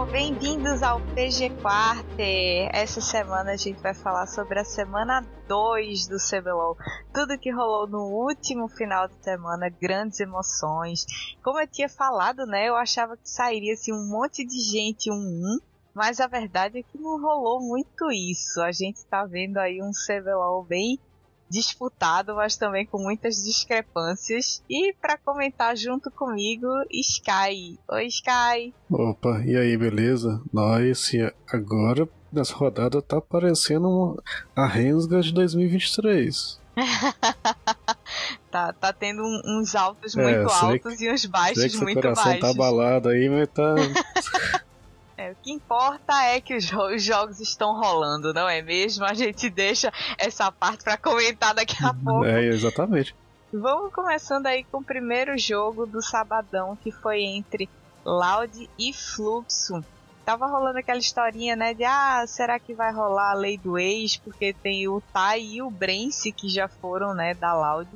pessoal, bem-vindos ao PG Quarter. Essa semana a gente vai falar sobre a semana 2 do CBLOL. Tudo que rolou no último final de semana, grandes emoções. Como eu tinha falado, né, eu achava que sairia assim, um monte de gente um um, mas a verdade é que não rolou muito isso. A gente tá vendo aí um CBLOL bem disputado, mas também com muitas discrepâncias. E para comentar junto comigo, Sky. Oi, Sky. Opa, e aí, beleza? Nós, agora nessa rodada tá parecendo a Rensga de 2023. tá, tá tendo uns altos muito é, altos que, e uns baixos muito baixos. O coração tá abalado aí, mas tá. É, o que importa é que os, os, jogos estão rolando, não é mesmo? A gente deixa essa parte para comentar daqui a pouco. É, exatamente. Vamos começando aí com o primeiro jogo do sabadão, que foi entre Loud e Fluxo. Tava rolando aquela historinha, né, de ah, será que vai rolar a lei do ex? Porque tem o Tai e o Brence que já foram, né, da Loud.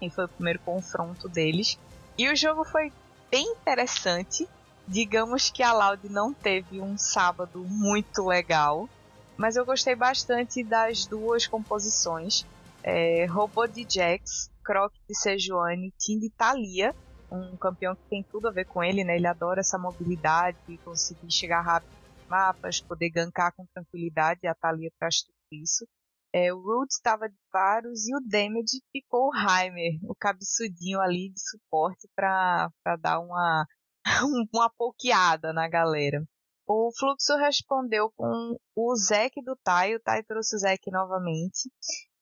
E foi o primeiro confronto deles. E o jogo foi bem interessante Digamos que a Loud não teve um sábado muito legal, mas eu gostei bastante das duas composições. É, Robô de Jax, Croc de Sejuani, Tim de Thalia, um campeão que tem tudo a ver com ele, né? Ele adora essa mobilidade, conseguir chegar rápido nos mapas, poder gankar com tranquilidade, a Thalia traz tudo isso. É, o Root estava de Varus e o Damage ficou o Heimer, o cabeçudinho ali de suporte para dar uma uma pokeada na galera. O Fluxo respondeu com o Zek do Tai, o Tai trouxe o Zek novamente.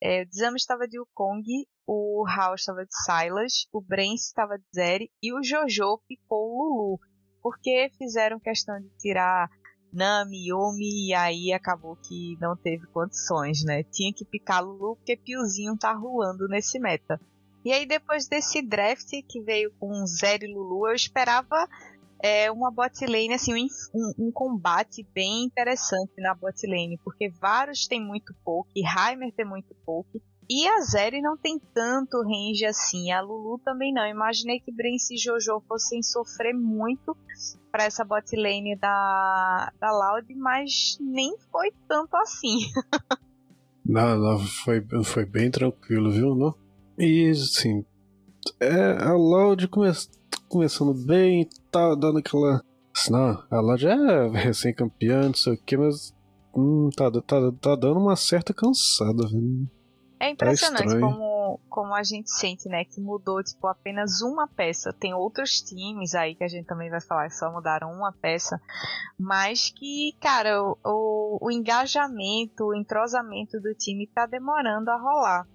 É, o Dizama estava de Wukong, o Hao estava de Silas, o Brence estava de Zeri e o Jojo picou o Lulu. Porque fizeram questão de tirar Nami, Yumi e aí acabou que não teve condições, né? Tinha que picar Lulu porque Piozinho tá rolando nesse meta. E aí, depois desse draft que veio com Zero e Lulu, eu esperava é, uma bot lane, assim, um, um, combate bem interessante na bot lane, porque Varus tem muito pouco, Heimer tem muito pouco, e a Zeri não tem tanto range assim, a Lulu também não. Imaginei que Brence e Jojo fossem sofrer muito para essa bot lane da, da Loud, mas nem foi tanto assim. não, não, foi, foi bem tranquilo, viu? Não? E assim, é, a Loud come, começando bem, tá dando aquela. Não, a Loud é recém-campeã, não sei o que, mas hum, tá, tá, tá dando uma certa cansada. Viu? É impressionante tá como, como a gente sente, né, que mudou tipo apenas uma peça. Tem outros times aí que a gente também vai falar que só mudaram uma peça, mas que, cara, o, o, o engajamento, o entrosamento do time tá demorando a rolar.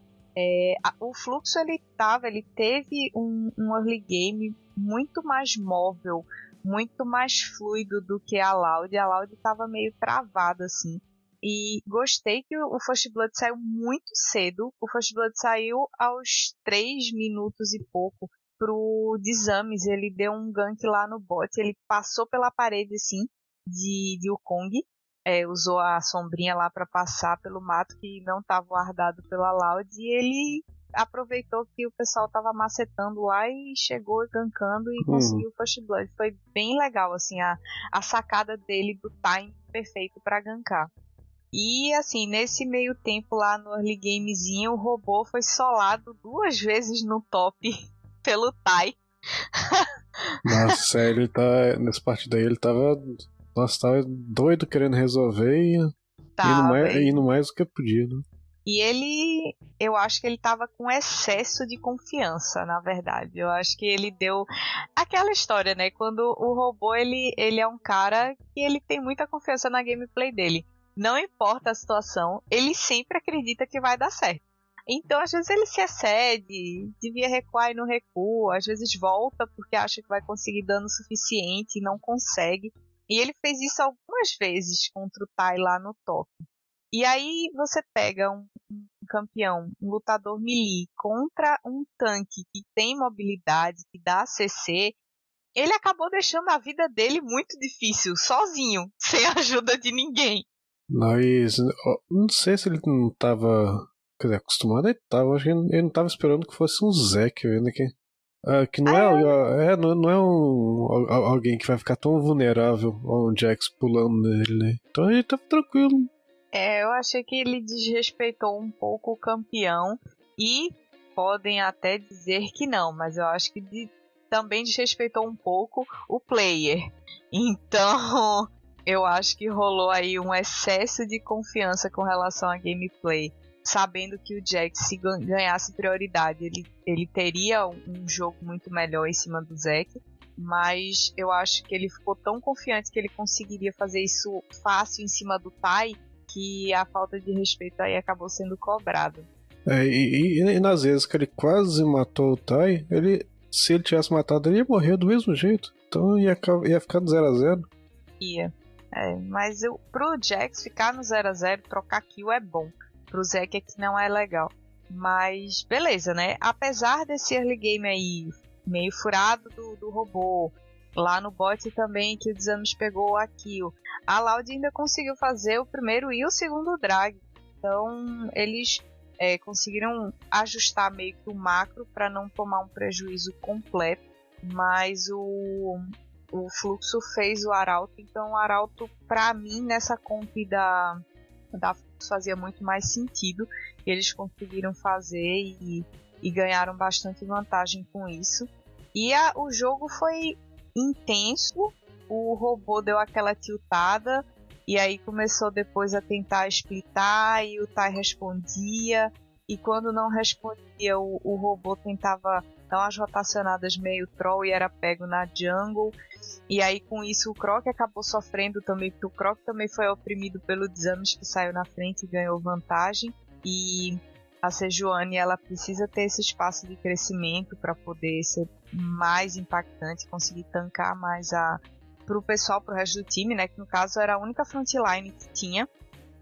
É, a, o fluxo ele tava, ele teve um, um early game muito mais móvel, muito mais fluido do que a Loud. A Loud estava meio travada assim. E gostei que o First Blood saiu muito cedo. O First Blood saiu aos 3 minutos e pouco pro Desames. Ele deu um gank lá no bot. Ele passou pela parede assim de, de Wukong é, usou a sombrinha lá para passar pelo mato que não estava guardado pela Loud e ele aproveitou que o pessoal estava macetando lá e chegou gankando e uhum. conseguiu o First Blood. Foi bem legal, assim, a, a sacada dele do time perfeito para gankar. E assim, nesse meio tempo lá no early gamezinho, o robô foi solado duas vezes no top pelo Tai. Nossa, ele tá. Nessa partida aí ele tava nossa, tava doido querendo resolver e indo, mais, indo mais do que podia, né? E ele, eu acho que ele tava com excesso de confiança, na verdade. Eu acho que ele deu aquela história, né? Quando o robô ele, ele é um cara que ele tem muita confiança na gameplay dele. Não importa a situação, ele sempre acredita que vai dar certo. Então, às vezes ele se excede, devia recuar e não recua, às vezes volta porque acha que vai conseguir dano suficiente e não consegue. E ele fez isso algumas vezes contra o Tai lá no top. E aí você pega um, campeão, um lutador melee contra um tanque que tem mobilidade, que dá CC, ele acabou deixando a vida dele muito difícil, sozinho, sem a ajuda de ninguém. Mas não sei se ele não estava quer dizer, acostumado ele tava, acho que ele não estava esperando que fosse um Zeke ainda que Uh, que não ah, é, é, não, não é um, alguém que vai ficar tão vulnerável ao um Jax pulando nele, né? Então ele tá tranquilo. É, eu achei que ele desrespeitou um pouco o campeão e podem até dizer que não, mas eu acho que de, também desrespeitou um pouco o player. Então, eu acho que rolou aí um excesso de confiança com relação à gameplay sabendo que o Jax se ganhasse prioridade, ele, ele teria um jogo muito melhor em cima do Zack. Mas eu acho que ele ficou tão confiante que ele conseguiria fazer isso fácil em cima do Tai que a falta de respeito aí acabou sendo cobrada. É, e, e, e, nas vezes que ele quase matou o Tai, ele, se ele tivesse matado, ele ia morrer do mesmo jeito. Então ia, ia ficar no 0x0. Ia. É, mas eu, pro Jax ficar no 0x0, trocar kill é bom pro Zeke é que não é legal. Mas beleza, né? Apesar desse early game aí meio furado do, do robô, lá no bot também que o Desanos pegou a kill, a Loud ainda conseguiu fazer o primeiro e o segundo drag. Então eles é, conseguiram ajustar meio que o macro para não tomar um prejuízo completo. Mas o, o fluxo fez o Arauto, então o Arauto, para mim, nessa comp da, da fazia muito mais sentido. Eles conseguiram fazer e, e ganharam bastante vantagem com isso. E a, o jogo foi intenso. O robô deu aquela tiltada. E aí começou depois a tentar explitar e o Tai respondia. E quando não respondia, o, o robô tentava dar umas rotacionadas meio troll e era pego na jungle. E aí com isso o Croc acabou sofrendo também, porque o Croc também foi oprimido pelo Desames que saiu na frente e ganhou vantagem. E a Sejuani ela precisa ter esse espaço de crescimento para poder ser mais impactante, conseguir tancar mais a pro pessoal, pro resto do time, né, que no caso era a única frontline que tinha.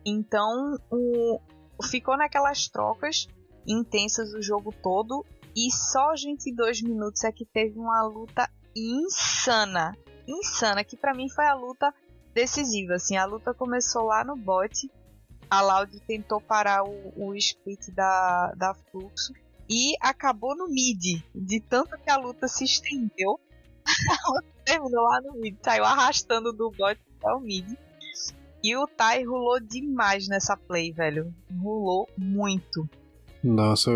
Então, o ficou naquelas trocas intensas o jogo todo e só os 22 minutos é que teve uma luta insana. Insana, que para mim foi a luta decisiva. Assim, a luta começou lá no bot. A Loud tentou parar o, o split da, da Fluxo e acabou no mid. De tanto que a luta se estendeu, terminou lá no mid. Saiu arrastando do bot até o mid. E o Tai rolou demais nessa play, velho. Rolou muito. Nossa,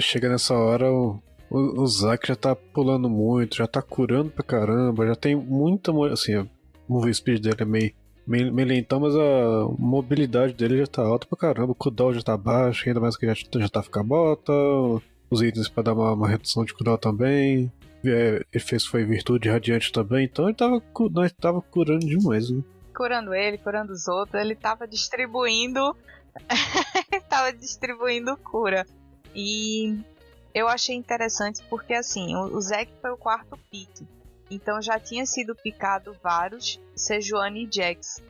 chega nessa hora, o, o, o Zack já tá pulando muito, já tá curando pra caramba, já tem muita. Assim, o move speed dele é meio, meio, meio lentão, mas a mobilidade dele já tá alta pra caramba, o cooldown já tá baixo, ainda mais que já, já tá ficando bota, os itens pra dar uma, uma redução de cooldown também. É, ele fez foi virtude radiante também, então ele tava, nós tava curando demais, né? Curando ele, curando os outros, ele tava distribuindo. tava distribuindo cura. E eu achei interessante porque assim, o, Zack foi o quarto pick. Então já tinha sido picado vários, Sejuani e Jax.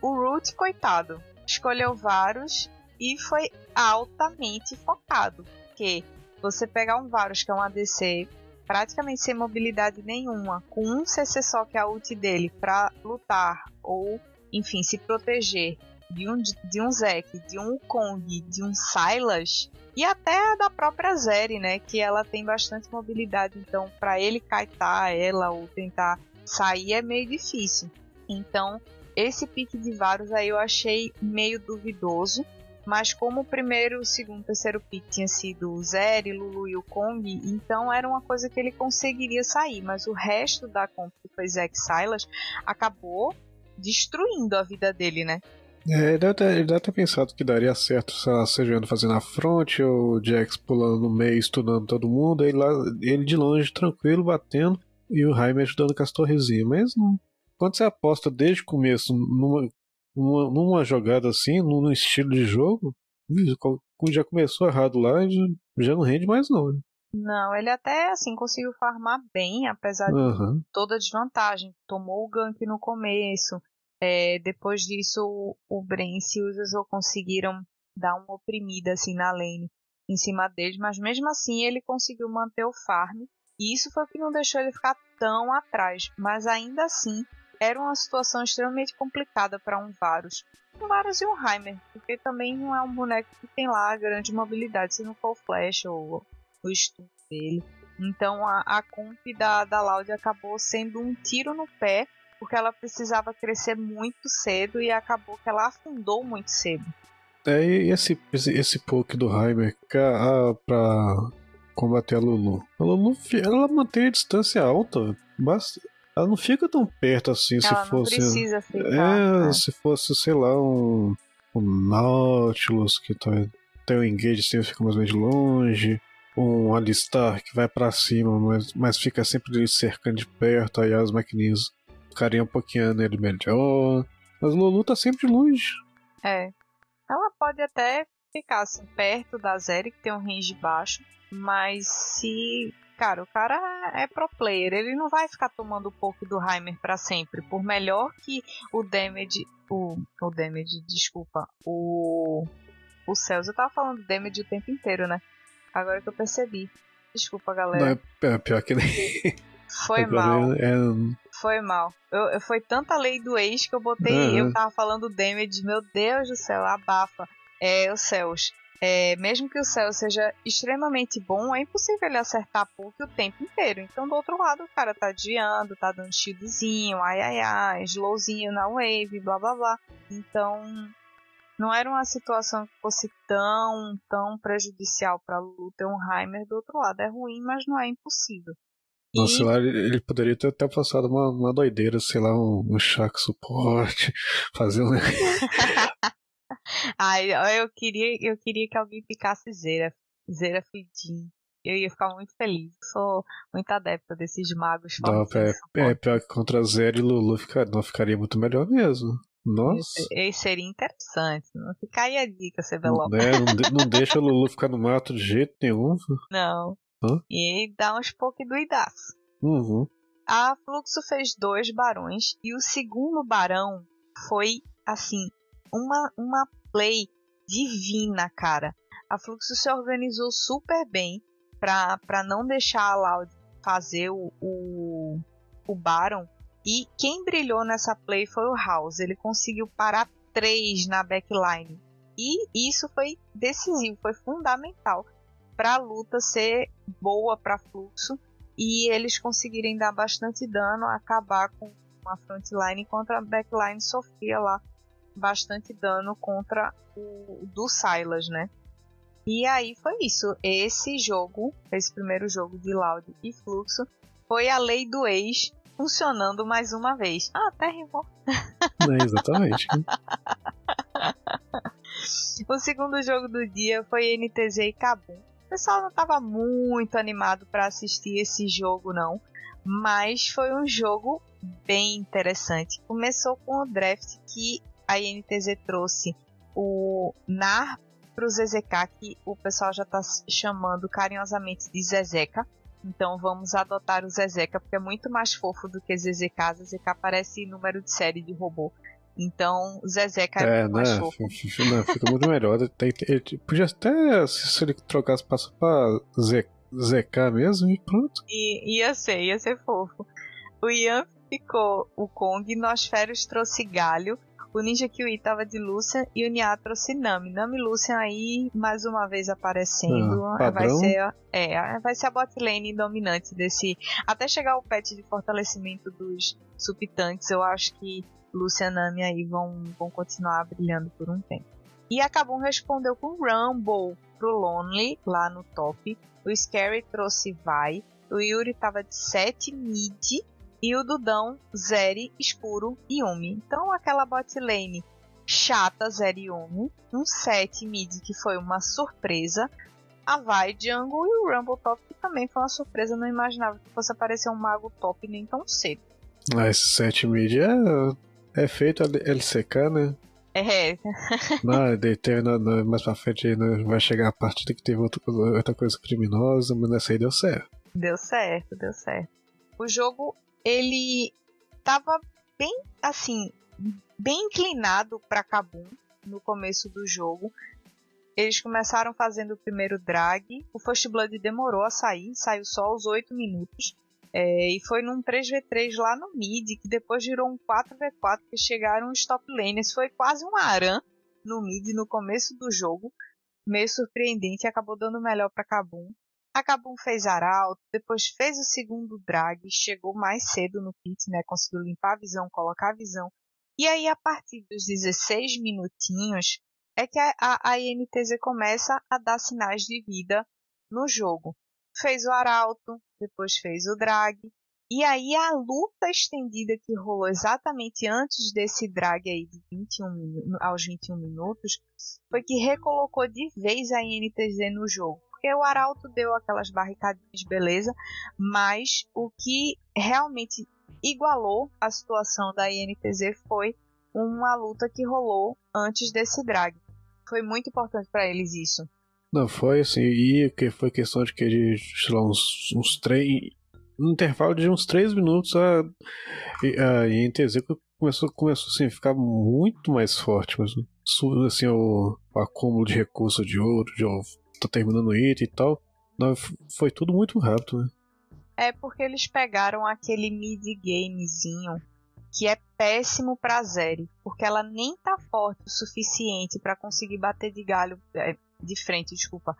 O Root, coitado, escolheu vários e foi altamente focado. Porque você pegar um Varus, que é um ADC praticamente sem mobilidade nenhuma, com um CC só que é a ult dele para lutar ou, enfim, se proteger de um, de um Zek, de um Kong, de um Silas e até da própria Zeri, né? Que ela tem bastante mobilidade, então para ele kaitar ela ou tentar sair é meio difícil. Então esse pique de Varus aí eu achei meio duvidoso. Mas como o primeiro, o segundo, o terceiro pick tinha sido o Zeri, Lulu e o Kong, então era uma coisa que ele conseguiria sair. Mas o resto da comp, que foi Zack Silas, acabou destruindo a vida dele, né? É, ele, deve ter, ele deve ter pensado que daria certo, sei lá, Sejando fazendo a front, ou o Jax pulando no meio, estudando todo mundo, aí lá, ele de longe, tranquilo, batendo, e o Jaime ajudando com as torrezinhas. Mas não. Quando você aposta desde o começo numa, numa, numa jogada assim, num estilo de jogo, já começou errado lá já, já não rende mais não. Né? Não, ele até assim conseguiu farmar bem, apesar uhum. de toda a desvantagem. Tomou o gank no começo, É, depois disso, o, o Brence e o Jojo conseguiram dar uma oprimida assim na lane em cima deles, mas mesmo assim ele conseguiu manter o farm. E isso foi o que não deixou ele ficar tão atrás. Mas ainda assim, era uma situação extremamente complicada para um Varus. Um Varus e um Heimer, porque também não é um boneco que tem lá grande mobilidade, se não for o Flash ou o stun dele. Então a, a comp da, da Loud acabou sendo um tiro no pé, porque ela precisava crescer muito cedo e acabou que ela afundou muito cedo. É, e esse, esse, esse poke do Heimer ah, pra combater a Lulu. A Lulu ela mantém a distância alta, mas ela não fica tão perto assim ela se fosse. Precisa ficar, é, se fosse, sei lá, um, um Nautilus que tá, tem um engage assim, fica mais ou menos longe. Um Alistar que vai para cima, mas, mas fica sempre cercando de perto, aí as maquininhas um pouquinho nele melhor. Mas Lulu tá sempre longe. É. Ela pode até ficar assim, perto da Zeri, que tem um range baixo, mas se. Cara, o cara é pro player, ele não vai ficar tomando o poke do Heimer para sempre. Por melhor que o damage. O, o damage, desculpa. O. O Celso, eu tava falando damage o tempo inteiro, né? Agora que eu percebi. Desculpa, galera. Não, é, é pior que nem. Foi mal. É... Foi mal. Eu, eu, foi tanta lei do ex que eu botei. Uhum. Eu tava falando damage. Meu Deus do céu, abafa. É, o Céus. É, mesmo que o céu seja extremamente bom, é impossível ele acertar pouco o tempo inteiro. Então, do outro lado, o cara tá desviando, tá dando shieldzinho, ai ai ai, slowzinho na wave, blá blá blá. Então, não era uma situação que fosse tão, tão prejudicial para Lulu ter um Heimer do outro lado. É ruim, mas não é impossível. Nossa, e... lá ele poderia ter até passado uma, uma doideira, sei lá, um, um chaco suporte, fazer um. Ai, eu queria, eu queria que alguém picasse Zera, Zera Fidin. Eu ia ficar muito feliz. Sou muito adepta desses magos. Não, é, é, pior que contra Zera e Lulu ficar, não ficaria muito melhor mesmo. Nossa. Esse seria interessante. Não fica aí a dica, CBLOL. Não, é, não, de, não deixa o Lulu ficar no mato de jeito nenhum. Não. Hã? E dá uns pouco doidaço. Uhum. A Fluxo fez dois barões e o segundo barão foi, assim, uma, uma play divina, cara. A Fluxo se organizou super bem pra não deixar a Loud fazer o, o, o Baron e quem brilhou nessa play foi o House. Ele conseguiu parar três na backline. E isso foi decisivo, foi fundamental para a luta ser boa para fluxo e eles conseguirem dar bastante dano, acabar com uma frontline enquanto a backline sofria lá bastante dano contra o do Silas, né? E aí foi isso. Esse jogo, esse primeiro jogo de Loud e Fluxo, foi a lei do ex funcionando mais uma vez. Ah, até rimou. É, exatamente. o segundo jogo do dia foi NTZ e Kabum. O pessoal não estava muito animado para assistir esse jogo, não. Mas foi um jogo bem interessante. Começou com o draft que a NTZ trouxe o Nar para o ZZK, que o pessoal já está chamando carinhosamente de Zezeca. Então vamos adotar o Zezeca, porque é muito mais fofo do que ZZK. ZZK parece número de série de robô. Então, Zezeca é, é mais né? fofo. Não, fica muito melhor. Ele, podia até, se ele trocasse, passar pra ZK mesmo e pronto. I, ia ser, ia ser fofo. O Ian ficou o Kong, Nosferos trouxe Galho, o Ninja Kiwi tava de Lucian e o Nia trouxe Nami. Nami e Lucian aí, mais uma vez aparecendo. Ah, vai ser, é, vai ser a botlane dominante desse. Até chegar o patch de fortalecimento dos subtantes, eu acho que Lucian e Nami aí vão, vão continuar brilhando por um tempo. E a Kabum respondeu com Rumble pro Lonely, lá no top. O Scary trouxe Vai. O Yuri tava de 7 mid e o Dudão, Zeri, Escuro e Umi. Então aquela bot lane chata, Zeri e Umi. Um set mid que foi uma surpresa. A Vai Jungle e o Rumble Top que também foi uma surpresa. Não imaginava que fosse aparecer um mago top nem tão cedo. Ah, esse set mid é, é feito LCK, né? É. não, teve, não, não, mais pra frente né, vai chegar a partida que teve outra, outra coisa criminosa, mas nessa aí deu certo. Deu certo, deu certo. O jogo ele tava bem assim, bem inclinado para Kabum no começo do jogo. Eles começaram fazendo o primeiro drag. O First Blood demorou a sair, saiu só aos 8 minutos. É, e foi num 3v3 lá no mid, que depois virou um 4v4, que chegaram os top laners. Foi quase um Aran no mid no começo do jogo. Meio surpreendente, acabou dando melhor para Kabum. A Kabum fez arauto, depois fez o segundo drag, chegou mais cedo no pit, né? Conseguiu limpar a visão, colocar a visão. E aí, a partir dos 16 minutinhos, é que a, a INTZ começa a dar sinais de vida no jogo. Fez o arauto, depois fez o drag, e aí a luta estendida que rolou exatamente antes desse drag aí de 21 aos 21 minutos foi que recolocou de vez a INTZ no jogo. Porque o Arauto deu aquelas barricadinhas, beleza, mas o que realmente igualou a situação da INTZ foi uma luta que rolou antes desse drag. Foi muito importante para eles isso. Não, foi assim, e que foi questão de que de, sei lá, uns, uns três. No intervalo de uns três minutos, a, a INTZ começou, começou assim, a ficar muito mais forte. Mas, assim, o, o acúmulo de recursos de ouro, de ó, tá terminando o item e tal. Não, foi tudo muito rápido, né? É porque eles pegaram aquele mid-gamezinho que é péssimo pra Zeri, porque ela nem tá forte o suficiente para conseguir bater de galho é, de frente, desculpa.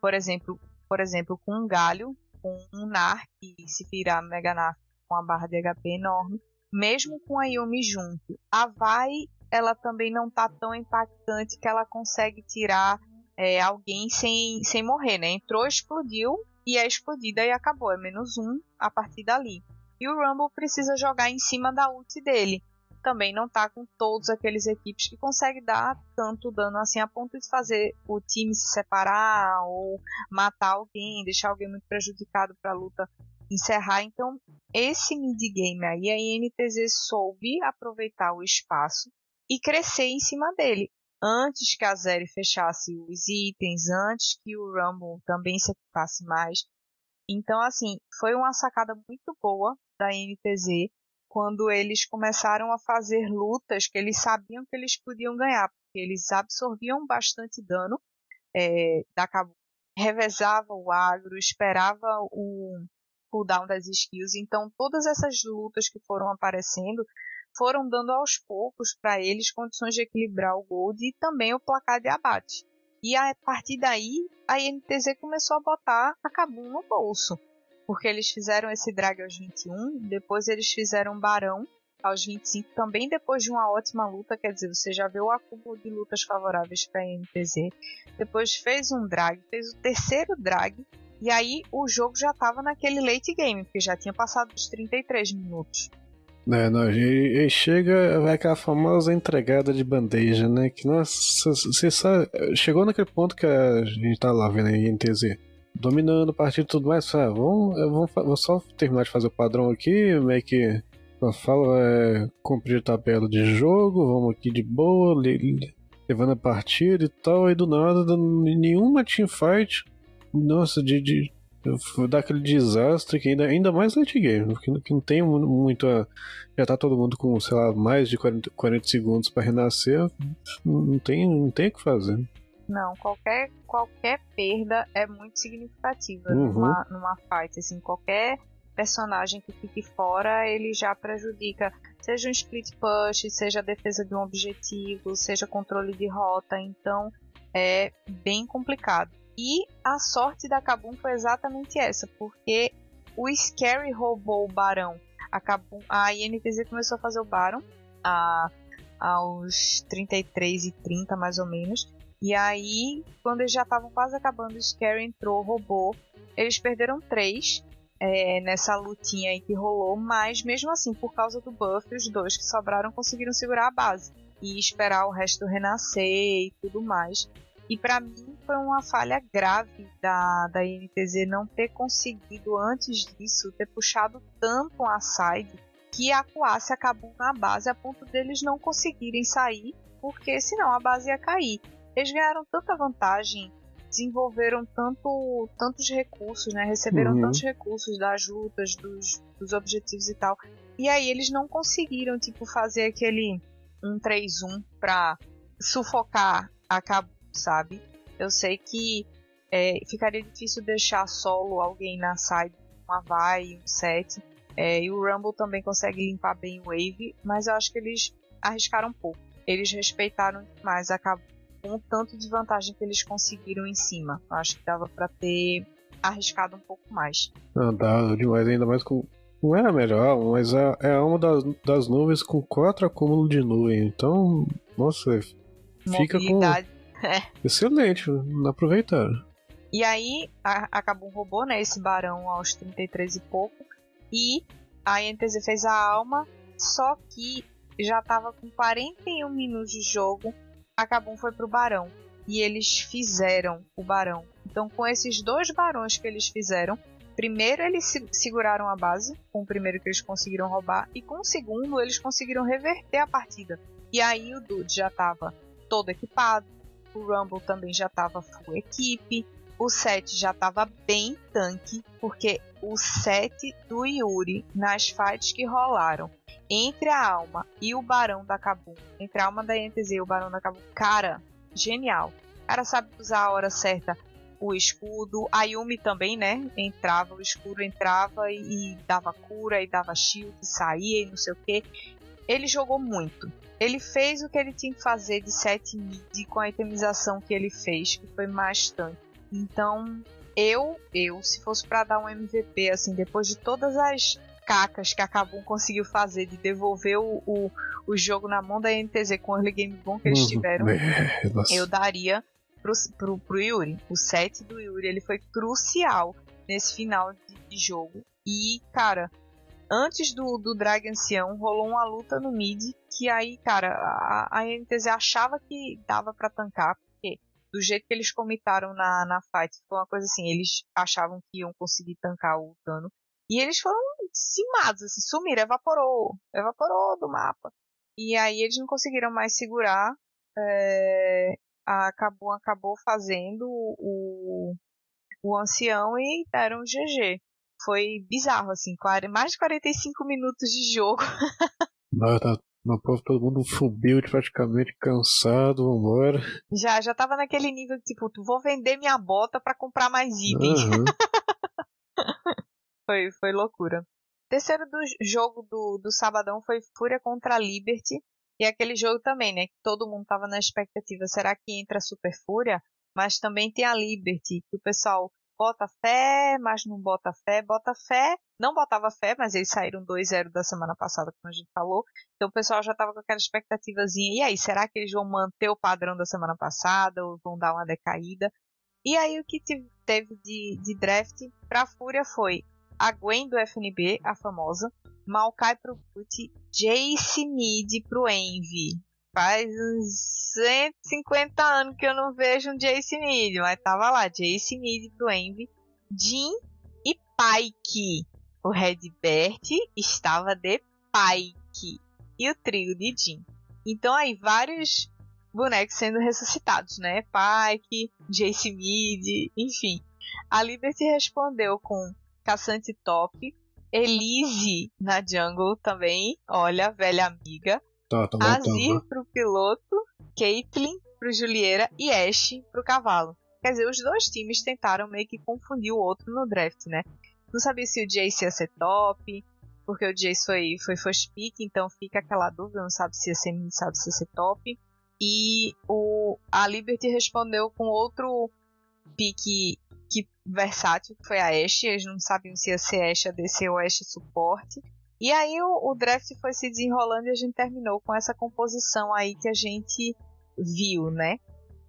Por exemplo, por exemplo, com um galho, com um Nar que se virar Mega Nar com a barra de HP enorme, mesmo com a Yumi junto. A Vai, ela também não tá tão impactante que ela consegue tirar é, alguém sem, sem morrer, né? Entrou, explodiu e é explodida e acabou. É menos um a partir dali. E o Rumble precisa jogar em cima da ult dele. Também não tá com todos aqueles equipes que conseguem dar tanto dano assim a ponto de fazer o time se separar ou matar alguém, deixar alguém muito prejudicado para a luta encerrar. Então, esse mid game aí, a INTZ soube aproveitar o espaço e crescer em cima dele. Antes que a Zeri fechasse os itens, antes que o Rumble também se equipasse mais. Então, assim, foi uma sacada muito boa da NTZ quando eles começaram a fazer lutas que eles sabiam que eles podiam ganhar, porque eles absorviam bastante dano é, da Cabo, revezava o agro, esperava o cooldown das skills, então todas essas lutas que foram aparecendo foram dando aos poucos para eles condições de equilibrar o gold e também o placar de abate. E a partir daí, a INTZ começou a botar a Kabum no bolso porque eles fizeram esse drag aos 21, depois eles fizeram Barão aos 25, também depois de uma ótima luta, quer dizer, você já vê o acúmulo de lutas favoráveis para a NTZ. Depois fez um drag, fez o terceiro drag, e aí o jogo já estava naquele late game, porque já tinha passado os 33 minutos. É, não, e, chega, vai aquela famosa entregada de bandeja, né? Que nossa, você sabe, chegou naquele ponto que a gente tá lá vendo a NTZ dominando a partida e tudo mais. Ah, vamos, vou só terminar de fazer o padrão aqui, meio que falo, é, cumprir a tabela de jogo, vamos aqui de boa, levando a partida e tal, aí do nada, nenhuma teamfight, nossa, de, de dar aquele desastre que ainda, ainda mais late game, que, que não tem muito a, já tá todo mundo com, sei lá, mais de 40, 40 segundos para renascer, não tem, não tem o que fazer. Não, qualquer, qualquer perda é muito significativa uhum. numa, numa fight. Assim, qualquer personagem que fique fora, ele já prejudica, seja um split push, seja a defesa de um objetivo, seja controle de rota. Então é bem complicado. E a sorte da Kabum foi exatamente essa, porque o Scary roubou o Barão. A, Kabum, a INTZ começou a fazer o Barão a, aos 33 e 30 mais ou menos. E aí, quando eles já estavam quase acabando, o Scary entrou, roubou. Eles perderam três é, nessa lutinha aí que rolou, mas mesmo assim, por causa do buff, os dois que sobraram conseguiram segurar a base e esperar o resto renascer e tudo mais. E para mim foi uma falha grave da, da INTZ não ter conseguido antes disso ter puxado tanto a side que acuasse acabou na base a ponto deles não conseguirem sair, porque senão a base ia cair eles ganharam tanta vantagem, desenvolveram tanto, tantos recursos, né? Receberam uhum. tantos recursos das lutas, dos, dos objetivos e tal. E aí eles não conseguiram, tipo, fazer aquele um 3-1 pra sufocar a Cabo, sabe? Eu sei que é, ficaria difícil deixar solo alguém na side, uma vai, um set. É, e o Rumble também consegue limpar bem o Wave, mas eu acho que eles arriscaram um pouco. Eles respeitaram mais a Cabo com o tanto de vantagem que eles conseguiram em cima. Eu acho que dava para ter arriscado um pouco mais. Não, dá demais, ainda mais com. Não é a melhor, mas é, é uma das, das nuvens com quatro acúmulos de nuvem. Então, nossa, fica com. É. Excelente, não aproveitaram. E aí a, acabou um robô, né? Esse barão aos 33 e pouco. E a NTZ fez a alma, só que já tava com 41 minutos de jogo. A Kabum foi pro barão. E eles fizeram o barão. Então, com esses dois barões que eles fizeram, primeiro eles se seguraram a base, com o primeiro que eles conseguiram roubar, e com o segundo eles conseguiram reverter a partida. E aí o Dude já estava todo equipado, o Rumble também já estava full equipe, o set já estava bem tanque, porque o set do Yuri nas fights que rolaram entre a alma e o Barão da Kabum, entre a alma da NTZ e o Barão da Kabum, cara, genial. O cara sabe usar a hora certa o escudo. A Yumi também, né? Entrava, o escudo entrava e, e dava cura, e dava shield, e saía e não sei o que. Ele jogou muito. Ele fez o que ele tinha que fazer de 7 mid com a itemização que ele fez, que foi bastante. Então, eu, eu, se fosse para dar um MVP, assim, depois de todas as cacas que a Kabum conseguiu fazer de devolver o, o, o, jogo na mão da NTZ com o early game bom que eles uhum. tiveram, é, eu daria pro, pro, pro Yuri. O set do Yuri ele foi crucial nesse final de, de jogo. E, cara, antes do, do Drag Ancião, rolou uma luta no mid que aí, cara, a, a NTZ achava que dava para tancar, do jeito que eles comitaram na, na fight, foi uma coisa assim, eles achavam que iam conseguir tancar o dano. E eles foram cimados, assim, sumiram, evaporou, evaporou do mapa. E aí eles não conseguiram mais segurar. É, acabou, acabou fazendo o, o ancião e deram um GG. Foi bizarro, assim, mais de 45 minutos de jogo. No povo todo mundo subiu praticamente cansado, vambora. Já, já tava naquele nível tipo, vou vender minha bota para comprar mais itens. Uhum. foi, foi loucura. Terceiro do jogo do, do sabadão foi Fúria contra Liberty. E aquele jogo também, né? Que todo mundo tava na expectativa. Será que entra Super Fúria? Mas também tem a Liberty, que o pessoal bota fé, mas não bota fé, bota fé, não botava fé, mas eles saíram 2-0 da semana passada, como a gente falou. Então o pessoal já estava com aquela expectativazinha. E aí, será que eles vão manter o padrão da semana passada ou vão dar uma decaída? E aí o que teve de, de draft pra Fúria foi a Gwen do FNB, a famosa, Maokai pro Boot, Jace Mid pro Envy. Faz uns 150 anos que eu não vejo um Jace Mid, mas tava lá, Jace Mid pro Envy, Jin e Pike. O Redbert estava de Pike e o trio de Jin. Então aí vários bonecos sendo ressuscitados, né? Pike, Jace Mid, enfim. A Liberty respondeu com Caçante Top, Elise na Jungle também, olha, velha amiga. Tá, tá Azir pro piloto, Caitlyn pro Julieira e Ash pro cavalo. Quer dizer, os dois times tentaram meio que confundir o outro no draft, né? Não sabia se o Jace ia ser top, porque o Jace foi, foi first pick, então fica aquela dúvida, não sabe se ia ser mid, sabe se ia ser top. E o, a Liberty respondeu com outro pick que versátil, que foi a Ashe. Eles não sabiam se ia ser Ashe ADC ou Ashe suporte. E aí o, o, draft foi se desenrolando e a gente terminou com essa composição aí que a gente viu, né?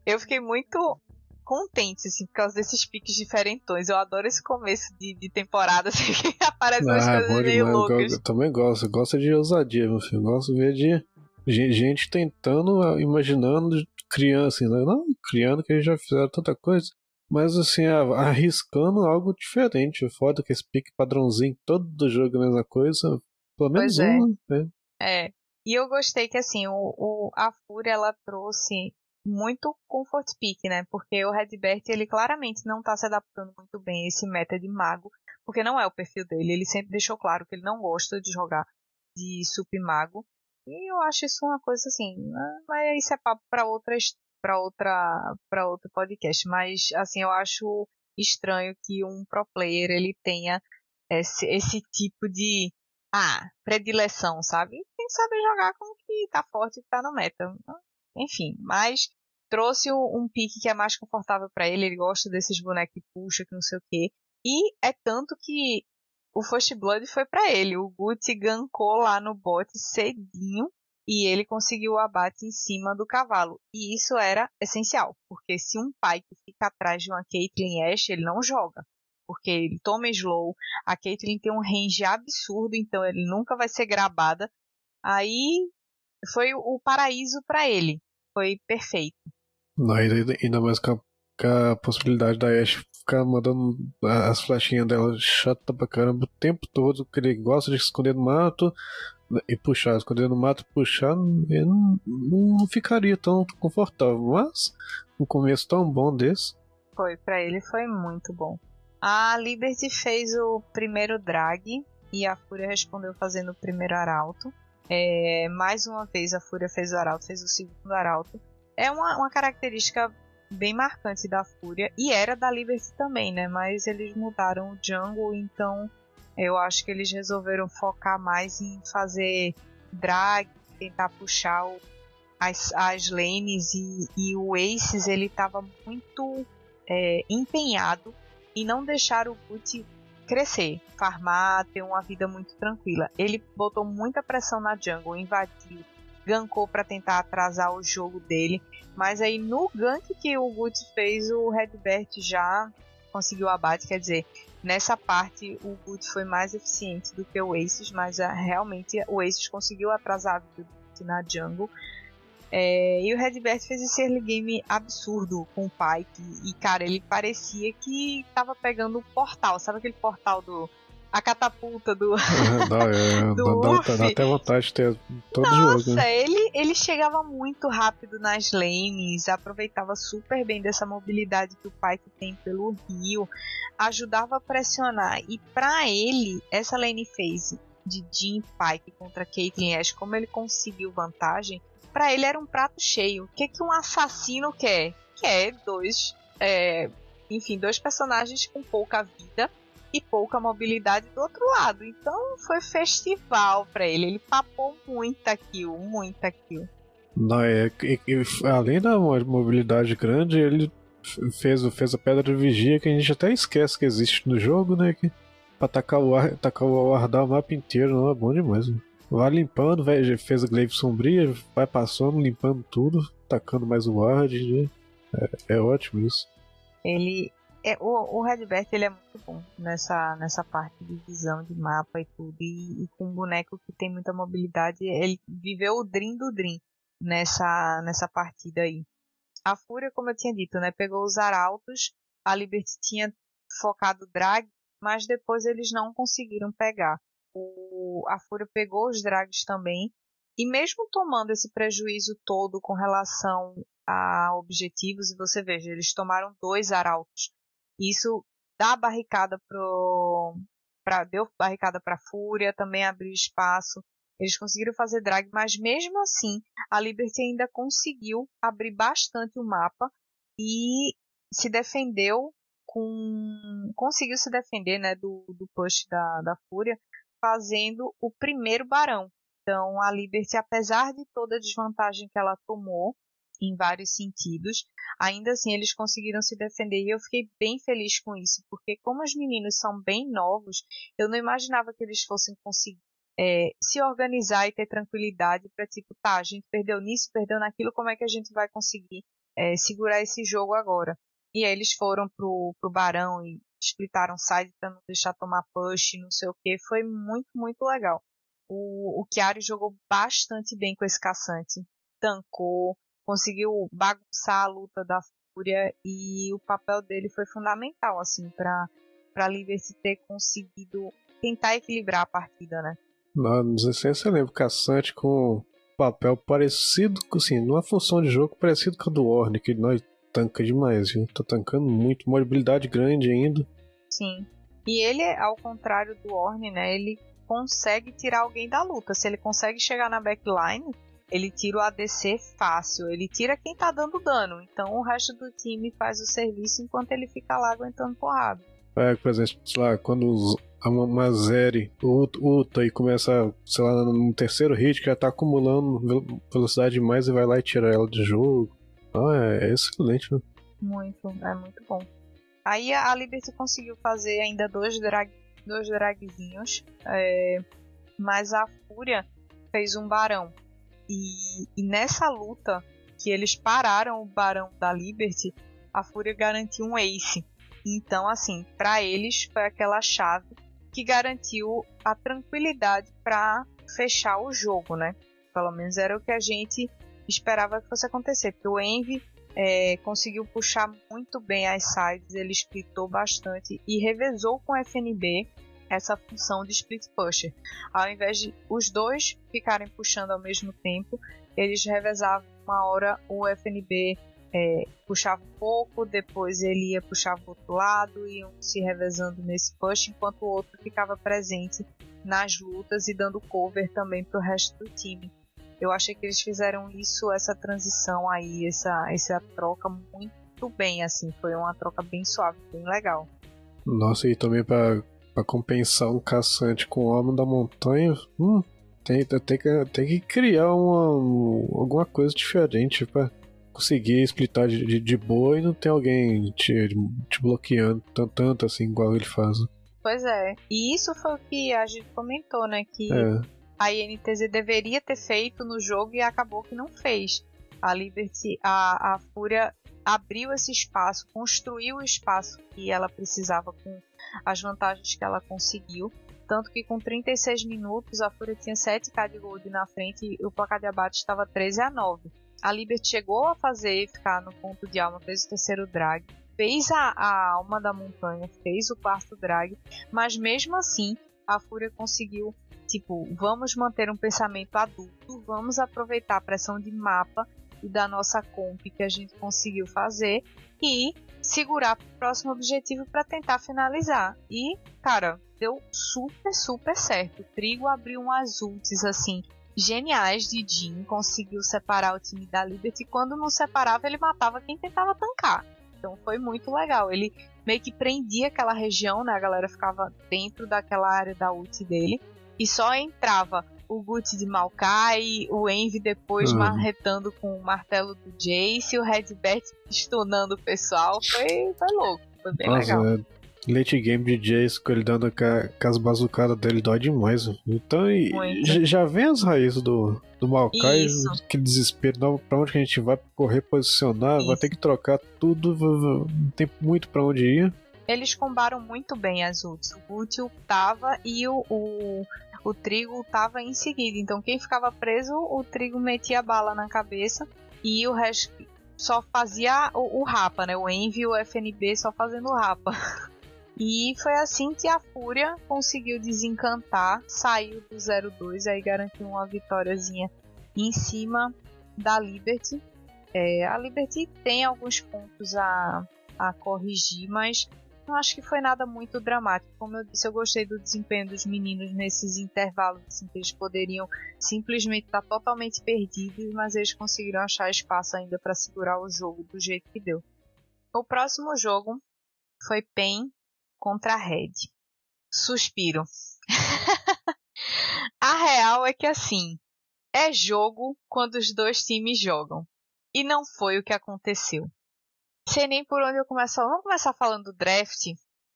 Eu fiquei muito contente, assim, por causa desses piques diferentões. Eu adoro esse começo de, de temporada, assim, que aparecem umas ah, coisas meio loucas. Eu, eu, também gosto, eu gosto de ousadia, meu filho. Eu gosto de ver de gente tentando, ah, imaginando, criando, assim, né? não criando que eles já fizeram tanta coisa. Mas assim, arriscando algo diferente. Foda que esse pique padrãozinho, todo jogo a mesma coisa. Pelo menos é. uma, né? É. E eu gostei que assim, o, o, a Fúria ela trouxe muito comfort pick, né? Porque o Redbert, ele claramente não tá se adaptando muito bem a esse meta de mago, porque não é o perfil dele. Ele sempre deixou claro que ele não gosta de jogar de sup mago. E eu acho isso uma coisa assim, né? mas isso é papo para outras para outra para outro podcast, mas assim, eu acho estranho que um pro player ele tenha esse, esse tipo de ah, predileção, sabe? Tem que saber jogar com o que tá forte e tá no meta. Enfim, mas trouxe um, pique que é mais confortável para ele, ele gosta desses bonecos que puxa, que não sei o quê. E é tanto que o First Blood foi para ele. O Gucci gankou lá no bot cedinho e ele conseguiu o abate em cima do cavalo. E isso era essencial, porque se um pai que fica atrás de uma Caitlyn Ash, ele não joga. Porque ele toma slow, a Caitlyn tem um range absurdo, então ele nunca vai ser grabada. Aí foi o paraíso para ele. Foi perfeito. Não, ainda, mais com a, com a possibilidade da Ash ficar mandando as flechinhas dela chata pra caramba o tempo todo, que ele gosta de se esconder no mato e puxar, esconder no mato puxar, eu não, não ficaria tão confortável, mas um começo tão bom desse. Foi, para ele foi muito bom. A Liberty fez o primeiro drag e a Fúria respondeu fazendo o primeiro arauto. É, mais uma vez a Fúria fez o arauto, fez o segundo arauto. É uma, uma característica bem marcante da Fúria e era da Liberty também, né? Mas eles mudaram o jungle, então eu acho que eles resolveram focar mais em fazer drag, tentar puxar o, as, as lanes e, e o Aces ele estava muito é, empenhado em não deixar o Gucci crescer, farmar, ter uma vida muito tranquila. Ele botou muita pressão na jungle, invadiu, gankou para tentar atrasar o jogo dele. Mas aí no gank que o Guts fez, o Redbert já conseguiu abate. Quer dizer, nessa parte o Guts foi mais eficiente do que o Aces, mas uh, realmente o Aces conseguiu atrasar a vida do na jungle. É, e o Redbert fez esse early game absurdo com o Pike. E, cara, ele parecia que tava pegando o portal. Sabe aquele portal do a catapulta do. dá, é, do dá, dá, até vontade de ter todo Nossa, jogo. Né? ele, ele chegava muito rápido nas lanes, aproveitava super bem dessa mobilidade que o Pike tem pelo rio, ajudava a pressionar. E para ele, essa lane phase de Jim Pike contra Caitlyn Ash, como ele conseguiu vantagem, para ele era um prato cheio. O que, que um assassino quer? Quer dois. É, enfim, dois personagens com pouca vida e pouca mobilidade do outro lado. Então foi festival para ele. Ele papou muita kill, muita kill. Não, é, e, e, além da mobilidade grande, ele fez, fez a pedra de vigia que a gente até esquece que existe no jogo, né? Que, pra atacar o, ar, atacar o wardar o mapa inteiro, não é bom demais. Né? Vai limpando, vai, fez a glaive sombria, vai passando, limpando tudo, atacando mais o ward. Né? É, é ótimo isso. Ele, é, o, o Redbert ele é muito bom nessa, nessa parte de visão de mapa e tudo. E, e, com um boneco que tem muita mobilidade, ele viveu o Dream do Dream nessa, nessa partida aí. A Fúria, como eu tinha dito, né, pegou os arautos. A Liberty tinha focado drag, mas depois eles não conseguiram pegar. O, a Fúria pegou os drags também. E mesmo tomando esse prejuízo todo com relação a objetivos, e você veja, eles tomaram dois arautos isso dá barricada pro. Pra, deu barricada para Fúria, também abriu espaço. Eles conseguiram fazer drag, mas mesmo assim a Liberty ainda conseguiu abrir bastante o mapa e se defendeu com. conseguiu se defender né, do, do push da, da Fúria, fazendo o primeiro barão. Então a Liberty, apesar de toda a desvantagem que ela tomou, em vários sentidos. Ainda assim, eles conseguiram se defender e eu fiquei bem feliz com isso, porque como os meninos são bem novos, eu não imaginava que eles fossem conseguir é, se organizar e ter tranquilidade para tipo, tá, a gente perdeu nisso, perdeu naquilo, como é que a gente vai conseguir é, segurar esse jogo agora? E aí eles foram pro, pro Barão e splitaram side para não deixar tomar push, não sei o que, foi muito, muito legal. O, o Chiari jogou bastante bem com esse caçante, tancou, conseguiu bagunçar a luta da Fúria e o papel dele foi fundamental assim para para Liberty ter conseguido tentar equilibrar a partida, né? Não, não sei se você lembra, Caçante com papel parecido, assim, numa função de jogo parecido com a do Warner, que nós tanca demais, viu? Tá tancando muito, mobilidade grande ainda. Sim. E ele, ao contrário do Orne, né, ele consegue tirar alguém da luta. Se ele consegue chegar na backline, ele tira o ADC fácil, ele tira quem tá dando dano. Então o resto do time faz o serviço enquanto ele fica lá aguentando porrada. É, por exemplo, sei lá, quando a Mazeri ulta e começa, sei lá, no terceiro hit, que já tá acumulando velocidade demais e vai lá e tira ela de jogo. Ah, é, é excelente, né? Muito, é muito bom. Aí a Liberty conseguiu fazer ainda dois, drag, dois dragzinhos, é, mas a Fúria fez um barão. E, e nessa luta que eles pararam o Barão da Liberty, a Fúria garantiu um ace. Então, assim, para eles foi aquela chave que garantiu a tranquilidade para fechar o jogo, né? Pelo menos era o que a gente esperava que fosse acontecer. Porque o Envy é, conseguiu puxar muito bem as sides, ele splitou bastante e revezou com o FNB essa função de split pusher. Ao invés de os dois ficarem puxando ao mesmo tempo, eles revezavam uma hora o FNB é, puxava um pouco, depois ele ia puxar para o outro lado, iam se revezando nesse push, enquanto o outro ficava presente nas lutas e dando cover também para o resto do time. Eu achei que eles fizeram isso, essa transição aí, essa, essa troca muito bem, assim, foi uma troca bem suave, bem legal. Nossa, e também para para compensar um caçante com o homem da montanha, hum, tem, tem, que, tem que criar uma, alguma coisa diferente para conseguir explitar de, de, de, boa e não ter alguém te, te bloqueando tanto, tanto assim, igual ele faz. Pois é. E isso foi o que a gente comentou, né? Que é. a INTZ deveria ter feito no jogo e acabou que não fez. A Liberty, a, a Fúria abriu esse espaço, construiu o espaço que ela precisava com as vantagens que ela conseguiu. Tanto que com 36 minutos a Fúria tinha 7k de gold na frente e o placar de abate estava 13 a 9. A Liberty chegou a fazer ficar no ponto de alma, fez o terceiro drag, fez a, a alma da montanha, fez o quarto drag, mas mesmo assim a Fúria conseguiu, tipo, vamos manter um pensamento adulto, vamos aproveitar a pressão de mapa e da nossa comp que a gente conseguiu fazer e segurar para o próximo objetivo para tentar finalizar. E, cara, deu super, super certo. O Trigo abriu umas ults assim geniais de Jin, conseguiu separar o time da Liberty. Quando não separava, ele matava quem tentava tancar. Então foi muito legal. Ele meio que prendia aquela região, né? A galera ficava dentro daquela área da ult dele e só entrava o Guts de Maokai, o Envy depois uhum. marretando com o martelo do Jace, o Redbert stunando o pessoal. Foi, foi louco, foi bem Nossa, legal. É, late game de Jace com ele dando com, com as bazucadas dele dói demais. Então já vem as raízes do, do Maokai, que desespero, não, pra onde que a gente vai correr, posicionar, Isso. vai ter que trocar tudo, não tem muito pra onde ir. Eles combaram muito bem as ults. O útil tava e o, o o trigo tava em seguida. Então quem ficava preso, o trigo metia a bala na cabeça e o resto só fazia o, o rapa, né? O Envy e o FNB só fazendo o rapa. E foi assim que a Fúria conseguiu desencantar, saiu do 0-2, aí garantiu uma vitóriazinha em cima da Liberty. É, a Liberty tem alguns pontos a, a corrigir, mas não acho que foi nada muito dramático. Como eu disse, eu gostei do desempenho dos meninos nesses intervalos, assim, que eles poderiam simplesmente estar totalmente perdidos, mas eles conseguiram achar espaço ainda para segurar o jogo do jeito que deu. O próximo jogo foi PEN contra Red. Suspiro. A real é que assim, é jogo quando os dois times jogam. E não foi o que aconteceu sei nem por onde eu começo. Vamos começar falando do draft.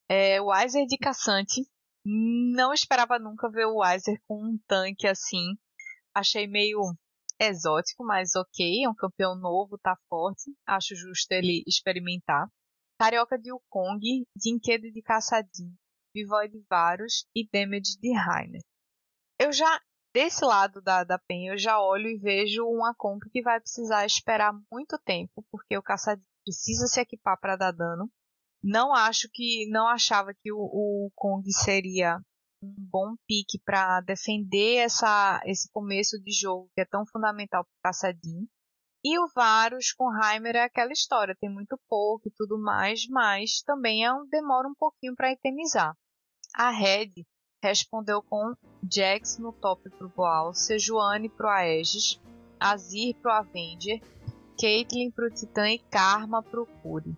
É, o Weiser de caçante. Não esperava nunca ver o Weiser com um tanque assim. Achei meio exótico, mas ok. É um campeão novo, tá forte. Acho justo ele experimentar. Carioca de Wukong, Dinquedo de Caçadinho, Vivoid de Varus e Damage de Rainer. Eu já, desse lado da, da PEN, eu já olho e vejo uma comp que vai precisar esperar muito tempo, porque o Caçadinho precisa se equipar para dar dano. Não acho que, não achava que o, o Kong seria um bom pique para defender essa, esse começo de jogo que é tão fundamental para o Caçadinho. E o Varus com Heimer é aquela história, tem muito pouco e tudo mais, mas também é um, demora um pouquinho para itemizar. a Red respondeu com Jax no top pro Boal, Sejuani pro Aegis, Azir pro Avenger, Caitlyn pro Titã e Karma pro Curi.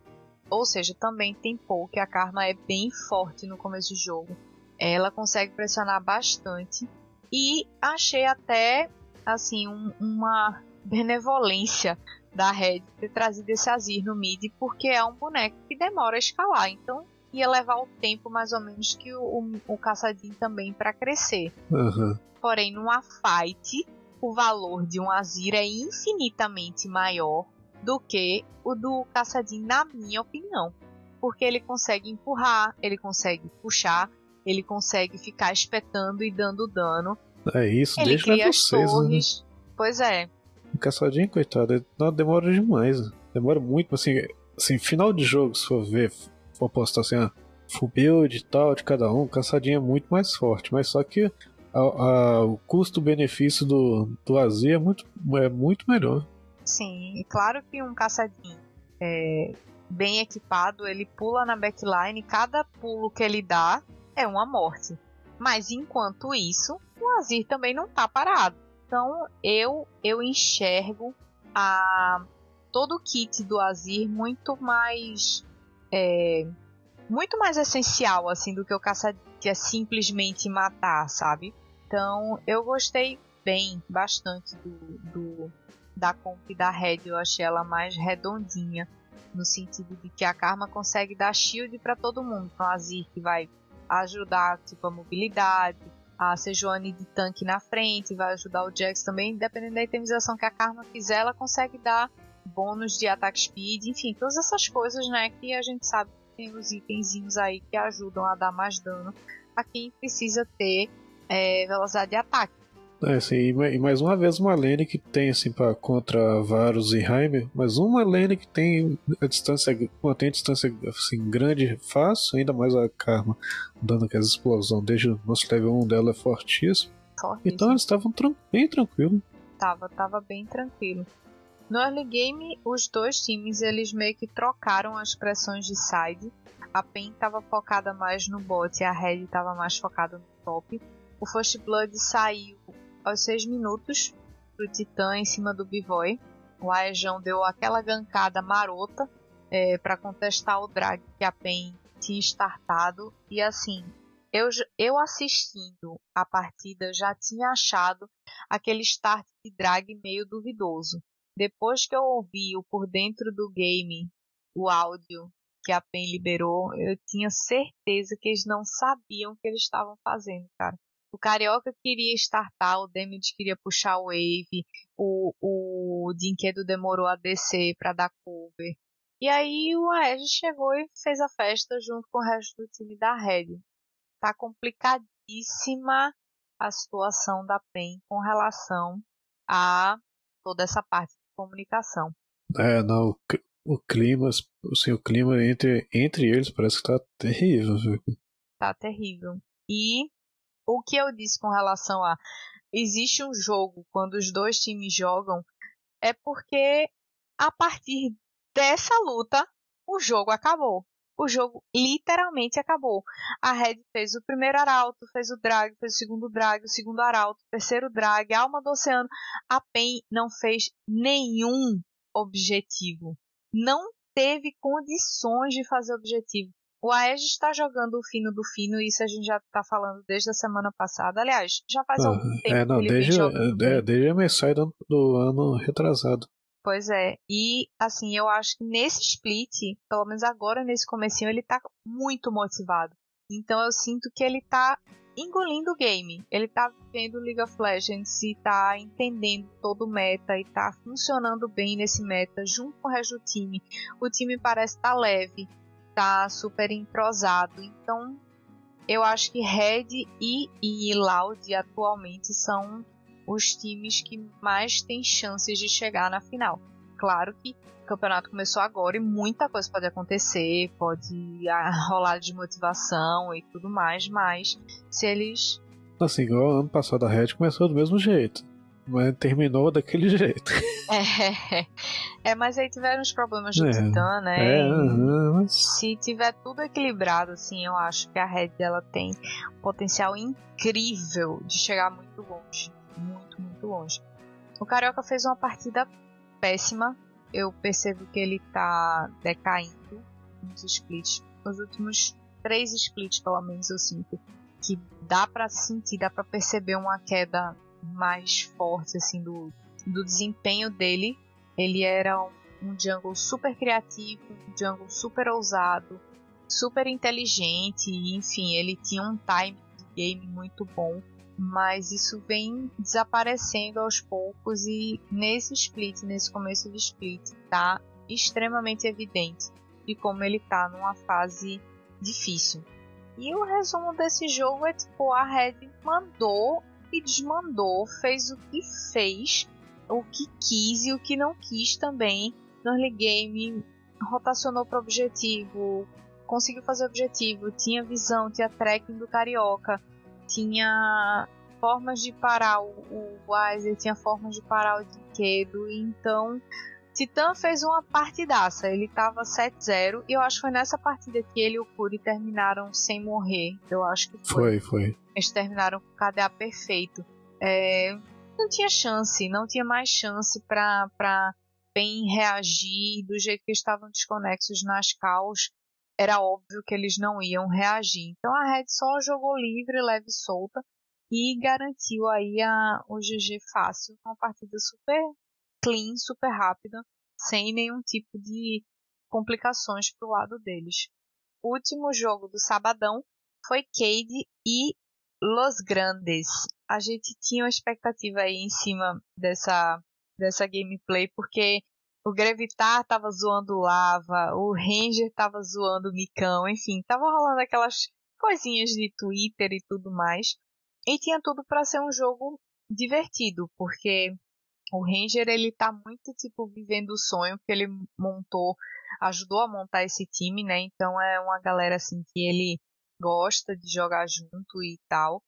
Ou seja, também tem poke, a Karma é bem forte no começo do jogo. Ela consegue pressionar bastante. E achei até assim um, uma benevolência da Red ter trazido esse Azir no mid, porque é um boneco que demora a escalar. Então ia levar o tempo mais ou menos que o, o, o caçadinho também para crescer. Uhum. Porém, numa fight, o valor de um Azir é infinitamente maior do que o do caçadinho, na minha opinião. Porque ele consegue empurrar, ele consegue puxar, ele consegue ficar espetando e dando dano. É isso, ele deixa cria vocês, as torres. Né? Pois é. O caçadinho, coitado, demora demais. Demora muito, assim, assim, final de jogo, se for ver, for postar assim, ah, full build e tal de cada um, o caçadinho é muito mais forte, mas só que a, a, o custo-benefício do, do Azir é muito, é muito melhor. Sim, e claro que um caçadinho é, bem equipado, ele pula na backline, cada pulo que ele dá é uma morte. Mas enquanto isso, o Azir também não tá parado. Então eu eu enxergo a todo o kit do Azir muito mais é, muito mais essencial assim do que o caçadinho que é simplesmente matar, sabe? Então eu gostei bem bastante do, do da comp da Red, eu achei ela mais redondinha, no sentido de que a Karma consegue dar shield para todo mundo. Então a Azir que vai ajudar tipo, a mobilidade, a Sejuani de tanque na frente, vai ajudar o Jax também, dependendo da itemização que a Karma fizer, ela consegue dar bônus de ataque speed, enfim, todas essas coisas, né, que a gente sabe tem os itenzinhos aí que ajudam a dar mais dano a quem precisa ter é, velocidade de ataque. É, assim, e mais uma vez uma lane que tem assim para contra Varus e Heimer, mas uma lane que tem a distância, mantém a distância assim, grande fácil, ainda mais a Karma dando aquela explosão desde o nosso level 1 dela é fortíssimo. Fortíssimo. Então eles estavam tran bem tranquilos. Tava, tava bem tranquilo. No early game, os dois times eles meio que trocaram as pressões de side. A PEN estava focada mais no bot e a Red estava mais focada no top. O First Blood saiu aos 6 minutos pro Titã em cima do Bivoy. O Aejão deu aquela gancada marota é, para contestar o drag que a PEN tinha startado. E assim, eu, eu assistindo a partida já tinha achado aquele start de drag meio duvidoso. Depois que eu ouvi o por dentro do game, o áudio que a PEN liberou, eu tinha certeza que eles não sabiam o que eles estavam fazendo, cara. O Carioca queria startar, o Damage queria puxar o Wave, o, o Dinquedo demorou a descer para dar cover. E aí o Aegis chegou e fez a festa junto com o resto do time da Red. Tá complicadíssima a situação da PEN com relação a toda essa parte comunicação. É, não, o clima, assim, o clima entre, entre eles parece que tá terrível. Viu? Tá terrível. E o que eu disse com relação a existe um jogo quando os dois times jogam é porque a partir dessa luta o jogo acabou. O jogo literalmente acabou. A Red fez o primeiro arauto, fez o drag, fez o segundo drag, o segundo arauto, o terceiro drag, alma do oceano. A PEN não fez nenhum objetivo. Não teve condições de fazer objetivo. O Aegis está jogando o fino do fino, isso a gente já está falando desde a semana passada. Aliás, já faz algum Ah, tempo é, não, que ele desde, vem jogando. é, desde a mensagem do, do ano retrasado. Pois é, e assim, eu acho que nesse split, pelo menos agora nesse comecinho, ele tá muito motivado. Então eu sinto que ele tá engolindo o game. Ele tá vendo League of Legends e tá entendendo todo o meta e tá funcionando bem nesse meta junto com o resto do time. O time parece estar tá leve, tá super entrosado. Então eu acho que Red e, e Loud atualmente são os times que mais têm chances de chegar na final. Claro que o campeonato começou agora e muita coisa pode acontecer, pode ah, rolar de motivação e tudo mais, mas se eles. Assim, igual ano passado a Red começou do mesmo jeito. Mas terminou daquele jeito. É, É, mas aí tiveram os problemas do É, Titã, né? É, aham, mas. Se tiver tudo equilibrado, assim, eu acho que a Red ela tem um potencial incrível de chegar muito longe. Muito, muito longe. O Carioca fez uma partida péssima. Eu percebo que ele tá decaindo nos splits. Os últimos três splits, pelo menos, eu sinto que dá pra sentir, dá pra perceber uma queda mais forte, assim, do, do desempenho dele. Ele era um, um jungle super criativo, um jungle super ousado, super inteligente, enfim, ele tinha um time de game muito bom, mas isso vem desaparecendo aos poucos e nesse split, nesse começo do split, tá extremamente evidente de como ele tá numa fase difícil. E o resumo desse jogo é tipo, a Red mandou e desmandou, fez o que fez, o que quis e o que não quis também no early game, rotacionou para objetivo, conseguiu fazer objetivo, tinha visão, tinha tracking do Carioca, tinha formas de parar o, o Weiser, tinha formas de parar o Dinquedo, então Titã fez uma partidaça, ele tava 7-0 e eu acho que foi nessa partida que ele e o Curi terminaram sem morrer, eu acho que foi. Foi, foi. Eles terminaram com o KDA perfeito. É, não tinha chance, não tinha mais chance pra bem reagir do jeito que estavam desconexos nas caos. Era óbvio que eles não iam reagir. Então a Red só jogou livre, leve e solta e garantiu aí a, o GG fácil. Uma partida super clean, super rápida, sem nenhum tipo de complicações pro lado deles. O último jogo do sabadão foi Cade e Los Grandes. A gente tinha uma expectativa aí em cima dessa, dessa gameplay, porque o Grevitar tava zoando Lava, o Ranger tava zoando o Micão, enfim, tava rolando aquelas coisinhas de Twitter e tudo mais. E tinha tudo para ser um jogo divertido, porque o Ranger ele tá muito tipo vivendo o sonho que ele montou, ajudou a montar esse time, né? Então é uma galera assim que ele gosta de jogar junto e tal.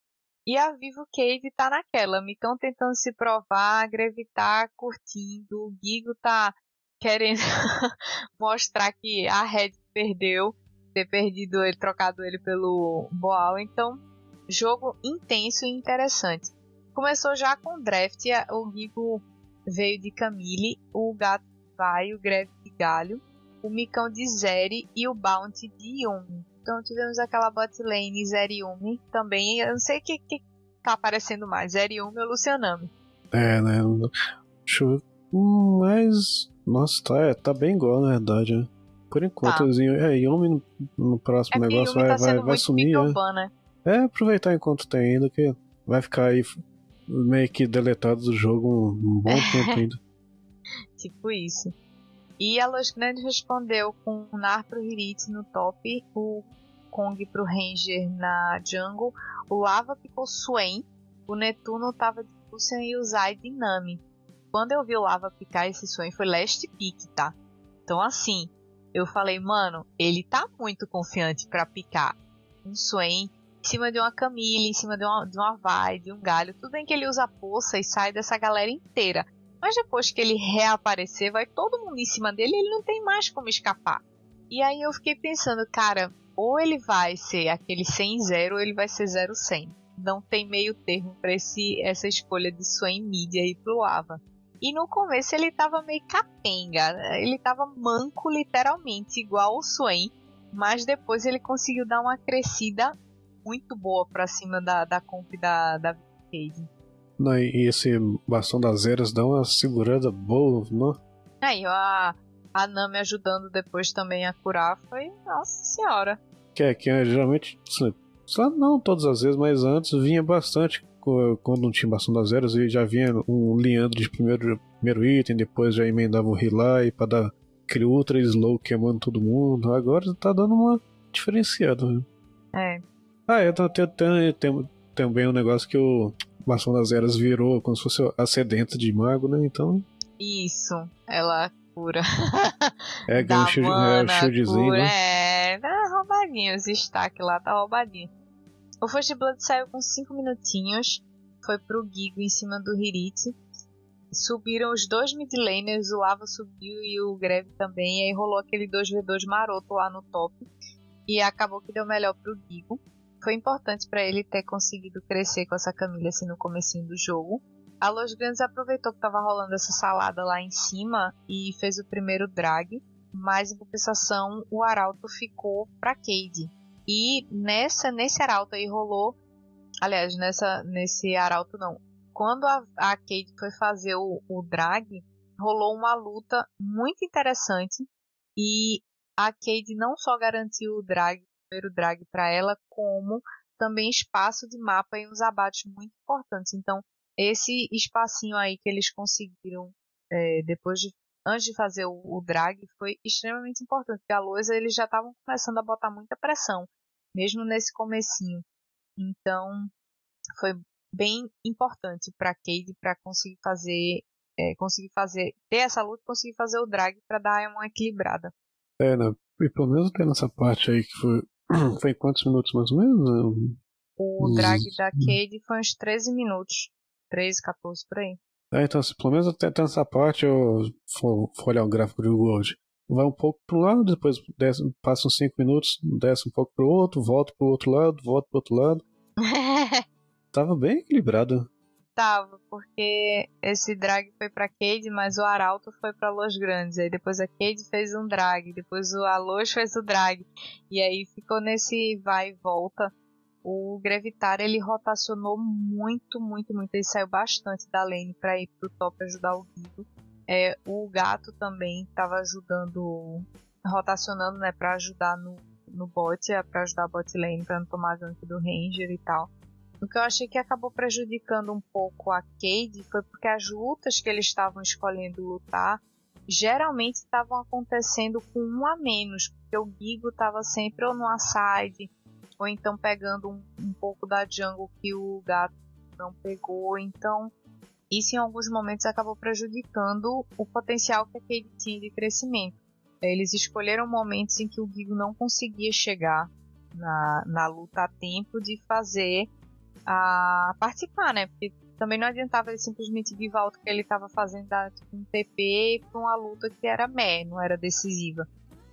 E a Vivo Cave tá naquela, Micão tentando se provar, tá curtindo, o Gigo tá querendo mostrar que a Red perdeu, ter perdido ele, trocado ele pelo Boal, então jogo intenso e interessante. Começou já com draft, o Gigo veio de Camille, o Gato vai, o Greve de Galho, o Micão de Zeri e o Bounty de Yumi. Então tivemos aquela bot lane Zeriumi também. Eu não sei o que, que tá aparecendo mais, Zeriumi ou Lucianami. É, né? Ver. Hum, Mas. Nossa, tá, é, tá bem igual, na verdade. né? Por enquanto, Tá. assim, é, Yumi no, no próximo É negócio vai, tá vai, vai sumir, né? Né? É, aproveitar enquanto tem ainda, que vai ficar aí meio que deletado do jogo um, um bom tempo ainda. Tipo isso. E a Los Grandes respondeu com o Nar pro Hirit no top, o Kong pro Ranger na jungle, o Lava picou Swain, o Netuno tava de Lucian e o Zai de Nami. Quando eu vi o Lava picar esse Swain foi last pick, tá? Então assim, eu falei, mano, ele tá muito confiante pra picar um Swain em cima de uma Camille, em cima de uma, de uma Vai, de um galho. Tudo bem que ele usa poça e sai dessa galera inteira. Mas depois que ele reaparecer, vai todo mundo em cima dele e ele não tem mais como escapar. E aí eu fiquei pensando, cara, ou ele vai ser aquele 100-0 ou ele vai ser 0-100. Não tem meio termo esse, essa escolha de Swain mid aí pro Lava. E no começo ele tava meio capenga, ele tava manco literalmente, igual o Swain. Mas depois ele conseguiu dar uma crescida muito boa pra cima da, da comp da, da Cade. Não, e esse bastão das eras dá uma segurada boa, não? Aí, ó, a, a Nami ajudando depois também a curar foi. Nossa senhora. Que é que é, geralmente, só não todas as vezes, mas antes vinha bastante quando não tinha bastão das eras e já vinha um Leandro de primeiro, primeiro item, depois já emendava um Relay pra dar aquele ultra slow queimando todo mundo. Agora tá dando uma diferenciada. Né? É. Ah, é, tem, tem, tem, tem também um negócio que o bastão das eras virou como se fosse a sedenta de mago, né? Então Isso. Ela cura. é ganha um shield, é, o mana, shieldzinho, cura. né? É, tá roubadinho. Esse destaque lá tá roubadinho. O First Blood saiu com 5 minutinhos. Foi pro Gigo em cima do Hirit. subiram os dois mid laners, o Lava subiu e o Greve também, e aí rolou aquele 2v2 maroto lá no top, e acabou que deu melhor pro Gigo. Foi importante para ele ter conseguido crescer com essa Camila assim no comecinho do jogo. A Los Grandes aproveitou que tava rolando essa salada lá em cima e fez o primeiro drag, mas em compensação o Arauto ficou pra Cade. E nessa nesse Arauto aí rolou, aliás, nessa nesse Arauto não, quando a, a Cade foi fazer o, o drag, rolou uma luta muito interessante e a Cade não só garantiu o drag, o primeiro drag para ela, como também espaço de mapa e uns abates muito importantes. Então, esse espacinho aí que eles conseguiram é, depois de antes de fazer o, o, drag foi extremamente importante, porque a Loisa eles já estavam começando a botar muita pressão, mesmo nesse comecinho. Então, foi bem importante para Cade para conseguir fazer é, conseguir fazer ter essa luta conseguir fazer o drag para dar uma equilibrada é né? e pelo menos até nessa parte aí que foi foi quantos minutos mais ou menos o drag da Cade foi uns 13 minutos 13, 14 por aí é, então se pelo menos até, nessa parte eu for, for olhar o gráfico do Gold vai um pouco para um lado, depois desce, passa uns 5 minutos, desce um pouco para o outro, volta para o outro lado, volta para o outro lado. Tava bem equilibrado. Tava, porque esse drag foi pra Cade, mas o Arauto foi pra Los Grandes. Aí depois a Cade fez um drag, depois o Alos fez o drag. E aí ficou nesse vai e volta. O Grevitar ele rotacionou muito, muito, muito. Ele saiu bastante da lane pra ir pro top ajudar o Guido. É, o gato também tava ajudando, rotacionando, né, pra ajudar no, no bot, é, pra ajudar a bot lane pra não tomar gank do Ranger e tal. O que eu achei que acabou prejudicando um pouco a Cade foi porque as lutas que eles estavam escolhendo lutar geralmente estavam acontecendo com um a menos, porque o Gigo estava sempre ou no side, ou então pegando um, um, pouco da jungle que o gato não pegou. Então, isso em alguns momentos acabou prejudicando o potencial que a Cade tinha de crescimento. Eles escolheram momentos em que o Gigo não conseguia chegar na, na luta a tempo de fazer a participar, né? Porque também não adiantava ele simplesmente de volta que ele estava fazendo tipo, um TP para uma luta que era meh, não era decisiva.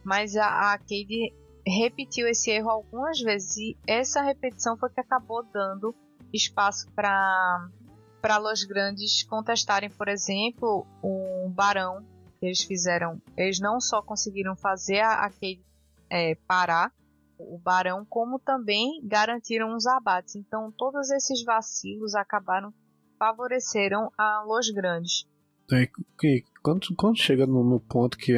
Mas a, a Cade repetiu esse erro algumas vezes e essa repetição foi que acabou dando espaço para para Los Grandes contestarem, por exemplo, um Barão que eles fizeram. Eles não só conseguiram fazer a, a Cade é, parar, o Barão, como também garantiram os abates. Então, todos esses vacilos acabaram favoreceram a Los Grandes. É, quando, quando chega no, no ponto que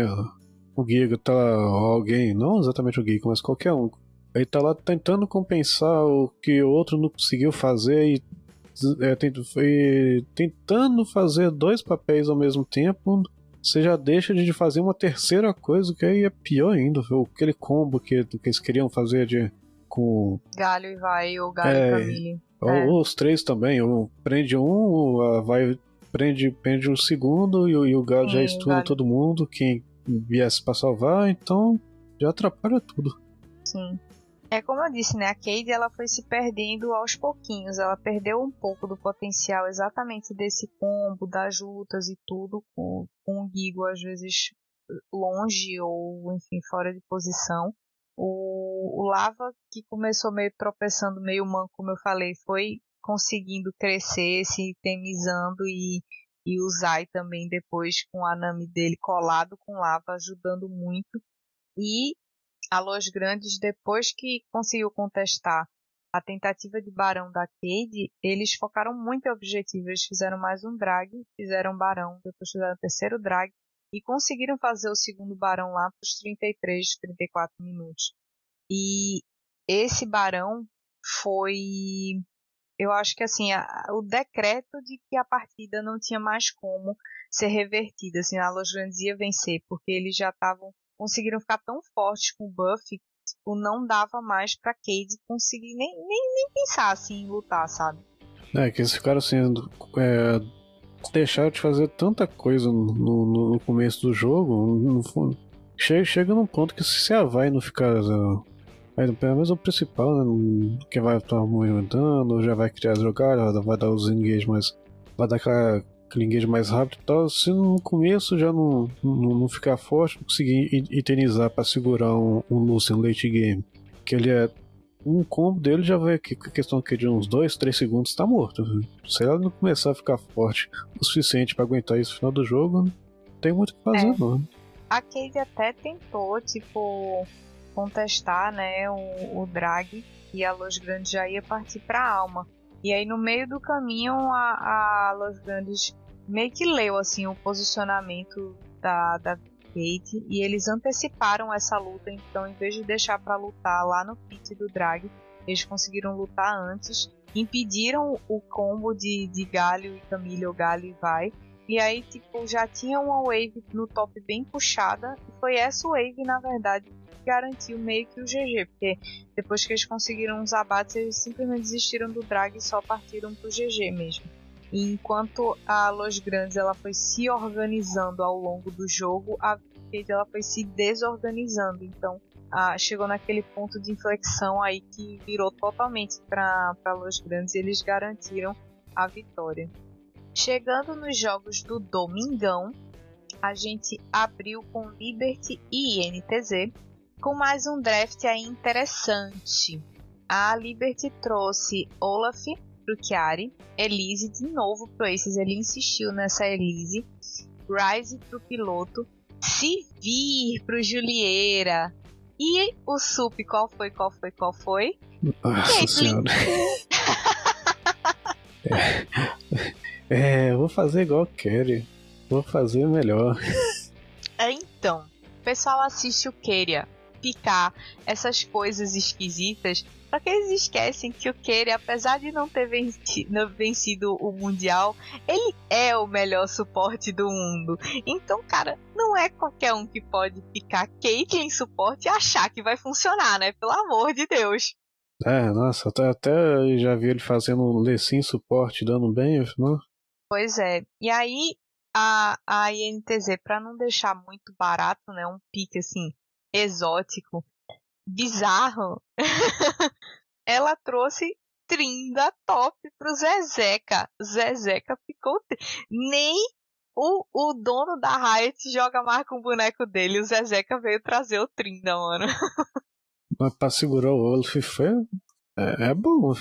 o Giga tá alguém, não exatamente o Giga, mas qualquer um, ele tá lá tentando compensar o que o outro não conseguiu fazer e é, tentando fazer dois papéis ao mesmo tempo, você já deixa de fazer uma terceira coisa que aí é pior ainda. Aquele combo que, que eles queriam fazer de com. Galho e vai, ou Galho é, e Camille. Ou, é. os três também. Ou prende um, vai, prende, prende o segundo e, e o Galho Sim, já estuna todo mundo. Quem viesse pra salvar, então já atrapalha tudo. Sim. É como eu disse, né? A Cade ela foi se perdendo aos pouquinhos. Ela perdeu um pouco do potencial exatamente desse combo, das lutas e tudo, com, com o Gigo às vezes longe ou, enfim, fora de posição. O, o Lava, que começou meio tropeçando, meio manco, como eu falei, foi conseguindo crescer, se temizando e, e o Zai também depois com a Nami dele colado com Lava, ajudando muito. E a Los Grandes, depois que conseguiu contestar a tentativa de Barão da Cade, eles focaram muito em objetivo. Eles fizeram mais um drag, fizeram Barão, depois fizeram o terceiro drag e conseguiram fazer o segundo Barão lá para os 33, 34 minutos. E esse Barão foi, eu acho que assim, a, o decreto de que a partida não tinha mais como ser revertida, assim, a Los Grandes ia vencer, porque eles já estavam conseguiram ficar tão fortes com o buff tipo, não dava mais pra Cade conseguir nem, nem, nem pensar assim em lutar, sabe? É, que eles ficaram assim. É, deixaram de fazer tanta coisa no, no, no começo do jogo. No, no, chega, chega num ponto que se a vai não ficar. Aí, pelo menos o principal, né? Que vai estar movimentando, já vai criar as jogadas, vai dar os engage, mas vai dar aquela aquele engage mais rápido e tal, se no começo já não, não, não ficar forte, não conseguir eternizar para segurar um, um Lucian late game, que ele é um combo dele já vai aqui, questão aqui de uns 2, 3 segundos tá morto. Se ela não começar a ficar forte o suficiente para aguentar isso no final do jogo, não tem muito o que fazer, é. não. A Cade até tentou, tipo, contestar, né, o, o drag e a Los Grandes já ia partir pra alma. E aí no meio do caminho a, a Los Grandes meio que leu assim o posicionamento da, da Kate e eles anteciparam essa luta, então em vez de deixar para lutar lá no pit do drag, eles conseguiram lutar antes, impediram o combo de, de Galho e Camille ou Galho e vai. E aí, tipo, já tinha uma wave no top bem puxada. E foi essa wave, na verdade, que garantiu meio que o GG. Porque depois que eles conseguiram os abates, eles simplesmente desistiram do drag e só partiram pro GG mesmo. E enquanto a Los Grandes ela foi se organizando ao longo do jogo, a Cade ela foi se desorganizando. Então ah, chegou naquele ponto de inflexão aí que virou totalmente para Los Grandes e eles garantiram a vitória. Chegando nos jogos do Domingão, a gente abriu com Liberty e INTZ, com mais um draft aí interessante. A Liberty trouxe Olaf, pro Chiari, Elise de novo pro Aces, ele insistiu nessa Elise, Rise pro piloto, Sivir pro Julieira. E o Sup, qual foi, qual foi, qual foi? Nossa senhora. é, é, vou fazer igual Kerry. Vou fazer melhor. É, então, o pessoal assiste o Keria picar essas coisas esquisitas só que eles esquecem que o Keira, apesar de não ter vencido, vencido, o Mundial, ele é o melhor suporte do mundo. Então, cara, não é qualquer um que pode ficar Caitlyn suporte e achar que vai funcionar, né? Pelo amor de Deus. É, nossa, até, até já vi ele fazendo um Lecim suporte dando bem, não? Pois é. E aí, a, a INTZ, para não deixar muito barato, né? Um pique assim, exótico, bizarro, ela trouxe Trinda top pro Zezeca. Zezeca ficou. Nem o, o dono da Riot joga mais com o boneco dele. O Zezeca veio trazer o Trinda, mano. Mas pra segurar o Olaf foi. É, é bom,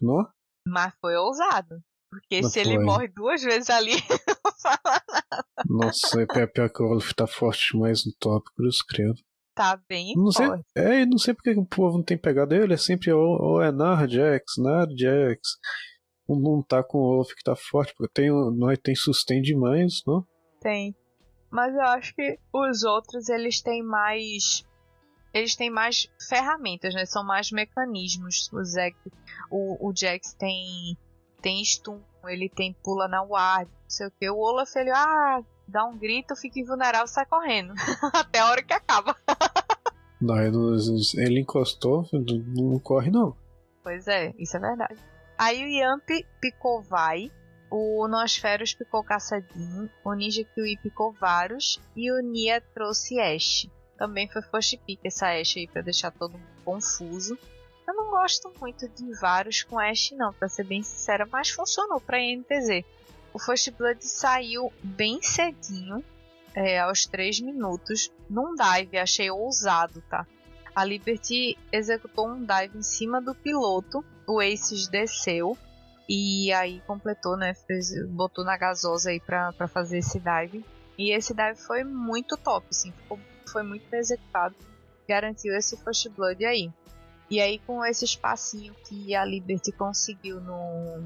não? Mas foi ousado. Porque não se foi. ele morre duas vezes ali, não fala nada. Nossa, é pior que o Olaf tá forte demais no top, cruz credo tá bem não forte. Sei, é, não sei porque o povo não tem pegado ele, é sempre ou, ou é Narjax, Narjax. Não tá com o Wolf que tá forte, porque tem, nós tem sustain demais, não? Tem. Mas eu acho que os outros eles têm mais eles têm mais ferramentas, né? São mais mecanismos. O Zack, o, o Jax tem tem stun, ele tem pula na ward, não sei o que. O Olaf ele ah, dá um grito, fica invulnerável e sai correndo. Até a hora que acaba. não, ele encostou, não corre não. Pois é, isso é verdade. Aí o Yamp picou Vai, o Nosferos picou Caçadinho, o Ninja Kiwi picou Varus e o Nia trouxe Ash. Também foi first pick essa Ash aí pra deixar todo mundo confuso. Gosto muito de Varus com Ash não, pra ser bem sincera, mas funcionou pra NTZ. O First Blood saiu bem cedinho, é, aos 3 minutos, num dive, achei ousado, tá? A Liberty executou um dive em cima do piloto, o Aces desceu e aí completou, né? Fez, botou na gasosa aí pra, pra fazer esse dive. E esse dive foi muito top, assim, ficou, foi muito bem executado, garantiu esse First Blood aí. E aí com esse espacinho que a Liberty conseguiu no,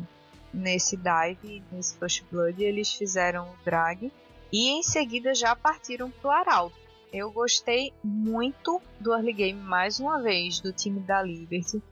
nesse dive, nesse First Blood, eles fizeram o drag e em seguida já partiram pro Arauto. Eu gostei muito do early game mais uma vez do time da Liberty.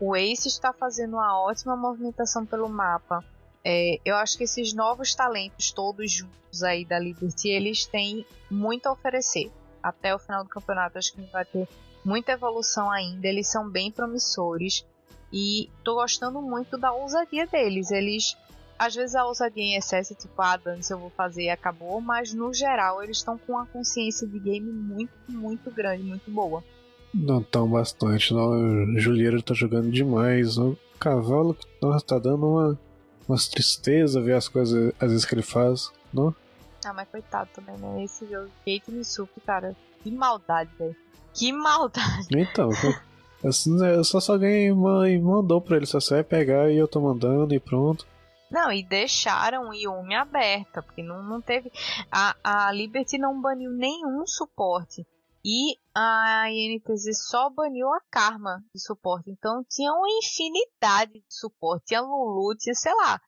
O Ace está fazendo uma ótima movimentação pelo mapa. É, eu acho que esses novos talentos todos juntos aí da Liberty, eles têm muito a oferecer. Até o final do campeonato, acho que vai ter muita evolução ainda. Eles são bem promissores. E tô gostando muito da ousadia deles. Eles. Às vezes a ousadia em excesso, tipo, ah, dane eu vou fazer e acabou, mas no geral eles estão com uma consciência de game muito, muito grande, muito boa. Não tão bastante, não. O Julieiro tá jogando demais. O cavalo que tá dando uma, umas tristeza ver as coisas às vezes que ele faz, não? Ah, mas coitado também, né? Esse jogo, Kate Misup, cara, que maldade, velho. Que maldade. Então, né, só se alguém mandou pra ele, só vai pegar e eu tô mandando e pronto. Não, e deixaram o Yumi aberta, porque não, não teve. A, a Liberty não baniu nenhum suporte. E a INTZ só baniu a Karma de suporte. Então tinha uma infinidade de suporte. Tinha Lulu, tinha sei lá.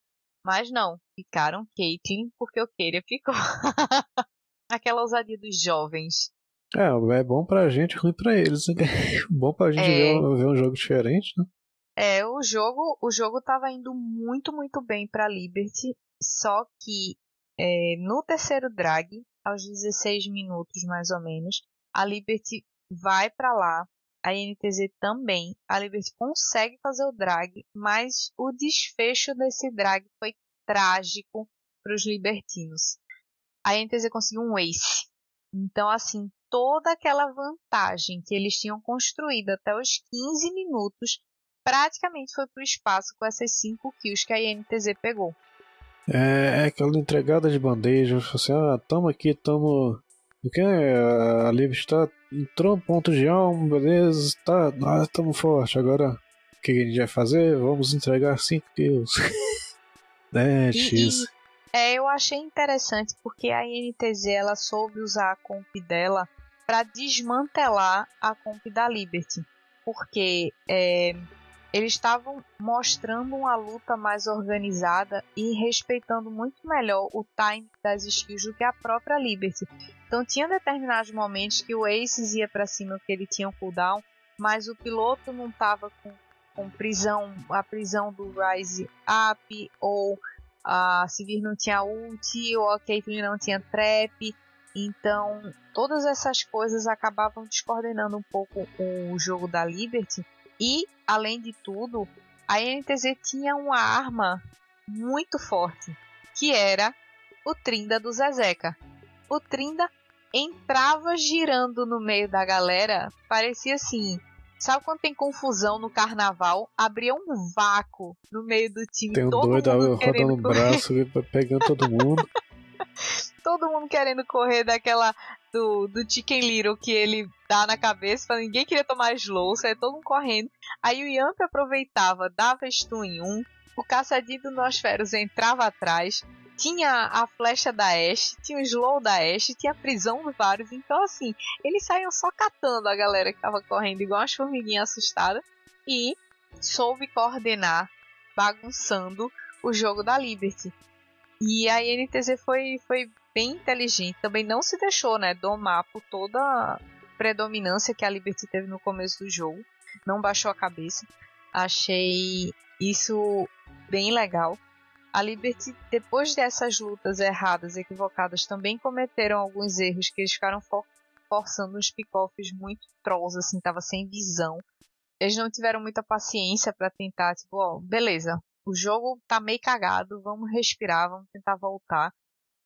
Mas não, ficaram Caitlyn porque o Keira ficou. Aquela ousadia dos jovens. É, é bom pra gente, ruim pra eles. Né? bom pra gente é... ver, ver um jogo diferente, né? É, o jogo, o jogo tava indo muito, muito bem para Liberty, só que é, no terceiro drag, aos 16 minutos mais ou menos, a Liberty vai para lá, a NTZ também, a Liberty consegue fazer o drag, mas o desfecho desse drag foi trágico para os libertinos. A NTZ conseguiu um ace. Então, assim, toda aquela vantagem que eles tinham construído até os 15 minutos praticamente foi pro espaço com essas 5 kills que a INTZ pegou. É, é aquela entregada de bandeja, assim, ah, tamo aqui, tamo. O que A Liv está. Entrou no ponto de alma, beleza, tá, nós estamos forte. Agora, o que a gente vai fazer? Vamos entregar 5 kills. é, X. é, eu achei interessante porque a INTZ ela soube usar a comp dela para desmantelar a comp da Liberty. Porque é, eles estavam mostrando uma luta mais organizada e respeitando muito melhor o time das skills do que a própria Liberty. Então tinha determinados momentos que o Aces ia para cima que ele tinha um cooldown, mas o piloto não estava com, com prisão, a prisão do Rise Up ou a Sivir não tinha ult ou a Caitlyn não tinha trap. Então, todas essas coisas acabavam descoordenando um pouco o jogo da Liberty e, além de tudo, a NTZ tinha uma arma muito forte, que era o Trinda do Zezeca. O Trinda entrava girando no meio da galera, parecia assim. Sabe quando tem confusão no carnaval? Abria um vácuo no meio do time. Tem um todo doido mundo rodando o braço, pegando todo mundo. todo mundo querendo correr daquela do, do Chicken Little que ele dá na cabeça, ninguém queria tomar slow, saia todo mundo correndo. Aí o Yamp aproveitava, dava stun em um, o caçadinho do Nosferos entrava atrás, tinha a flecha da Ashe, tinha o slow da Ashe, tinha a prisão do vários, então assim, eles saíam só catando a galera que tava correndo igual as formiguinhas assustadas e soube coordenar, bagunçando o jogo da Liberty. E a NTZ foi, foi bem inteligente, também não se deixou, né, domar por toda a predominância que a Liberty teve no começo do jogo, não baixou a cabeça. Achei isso bem legal. A Liberty, depois dessas lutas erradas, equivocadas, também cometeram alguns erros que eles ficaram for forçando uns pick-offs muito trolls, assim, tava sem visão. Eles não tiveram muita paciência para tentar, tipo, ó, beleza, o jogo tá meio cagado, vamos respirar, vamos tentar voltar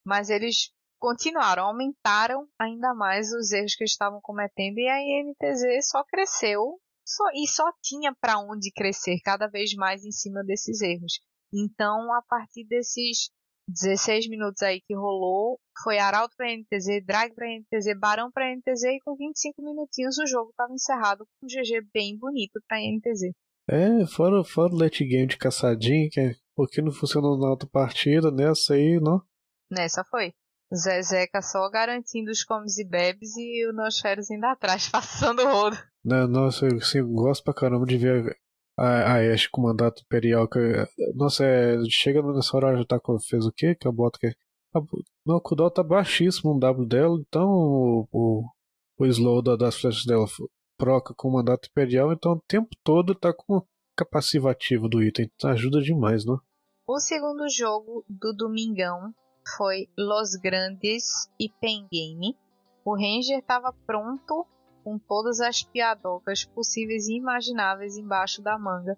mas eles continuaram, aumentaram ainda mais os erros que estavam cometendo e a INTZ só cresceu só, e só tinha para onde crescer cada vez mais em cima desses erros. Então, a partir desses 16 minutos aí que rolou, foi Arauto para NTZ, Drag para NTZ, Barão para NTZ e com 25 minutinhos o jogo estava encerrado com um GG bem bonito para NTZ. É, fora, fora o late game de caçadinho, que é porque não funcionou na outra partida, nessa aí, não? Nessa foi. Zezeca só garantindo os comes e bebes e o Nosferos ainda atrás, passando o rodo. Nossa, eu assim, gosto pra caramba de ver a, a Ashe com o mandato imperial. Que, nossa, é, chega nessa hora já tá com, fez o quê? Que a bota que. A, não, o Kudal tá baixíssimo no W dela, então o, o, o slow da, das flechas dela proca com o mandato imperial, então o tempo todo tá com o ativo do item. Então ajuda demais, né? O segundo jogo do Domingão foi Los Grandes e Pen Game. O Ranger estava pronto com todas as piadocas possíveis e imagináveis embaixo da manga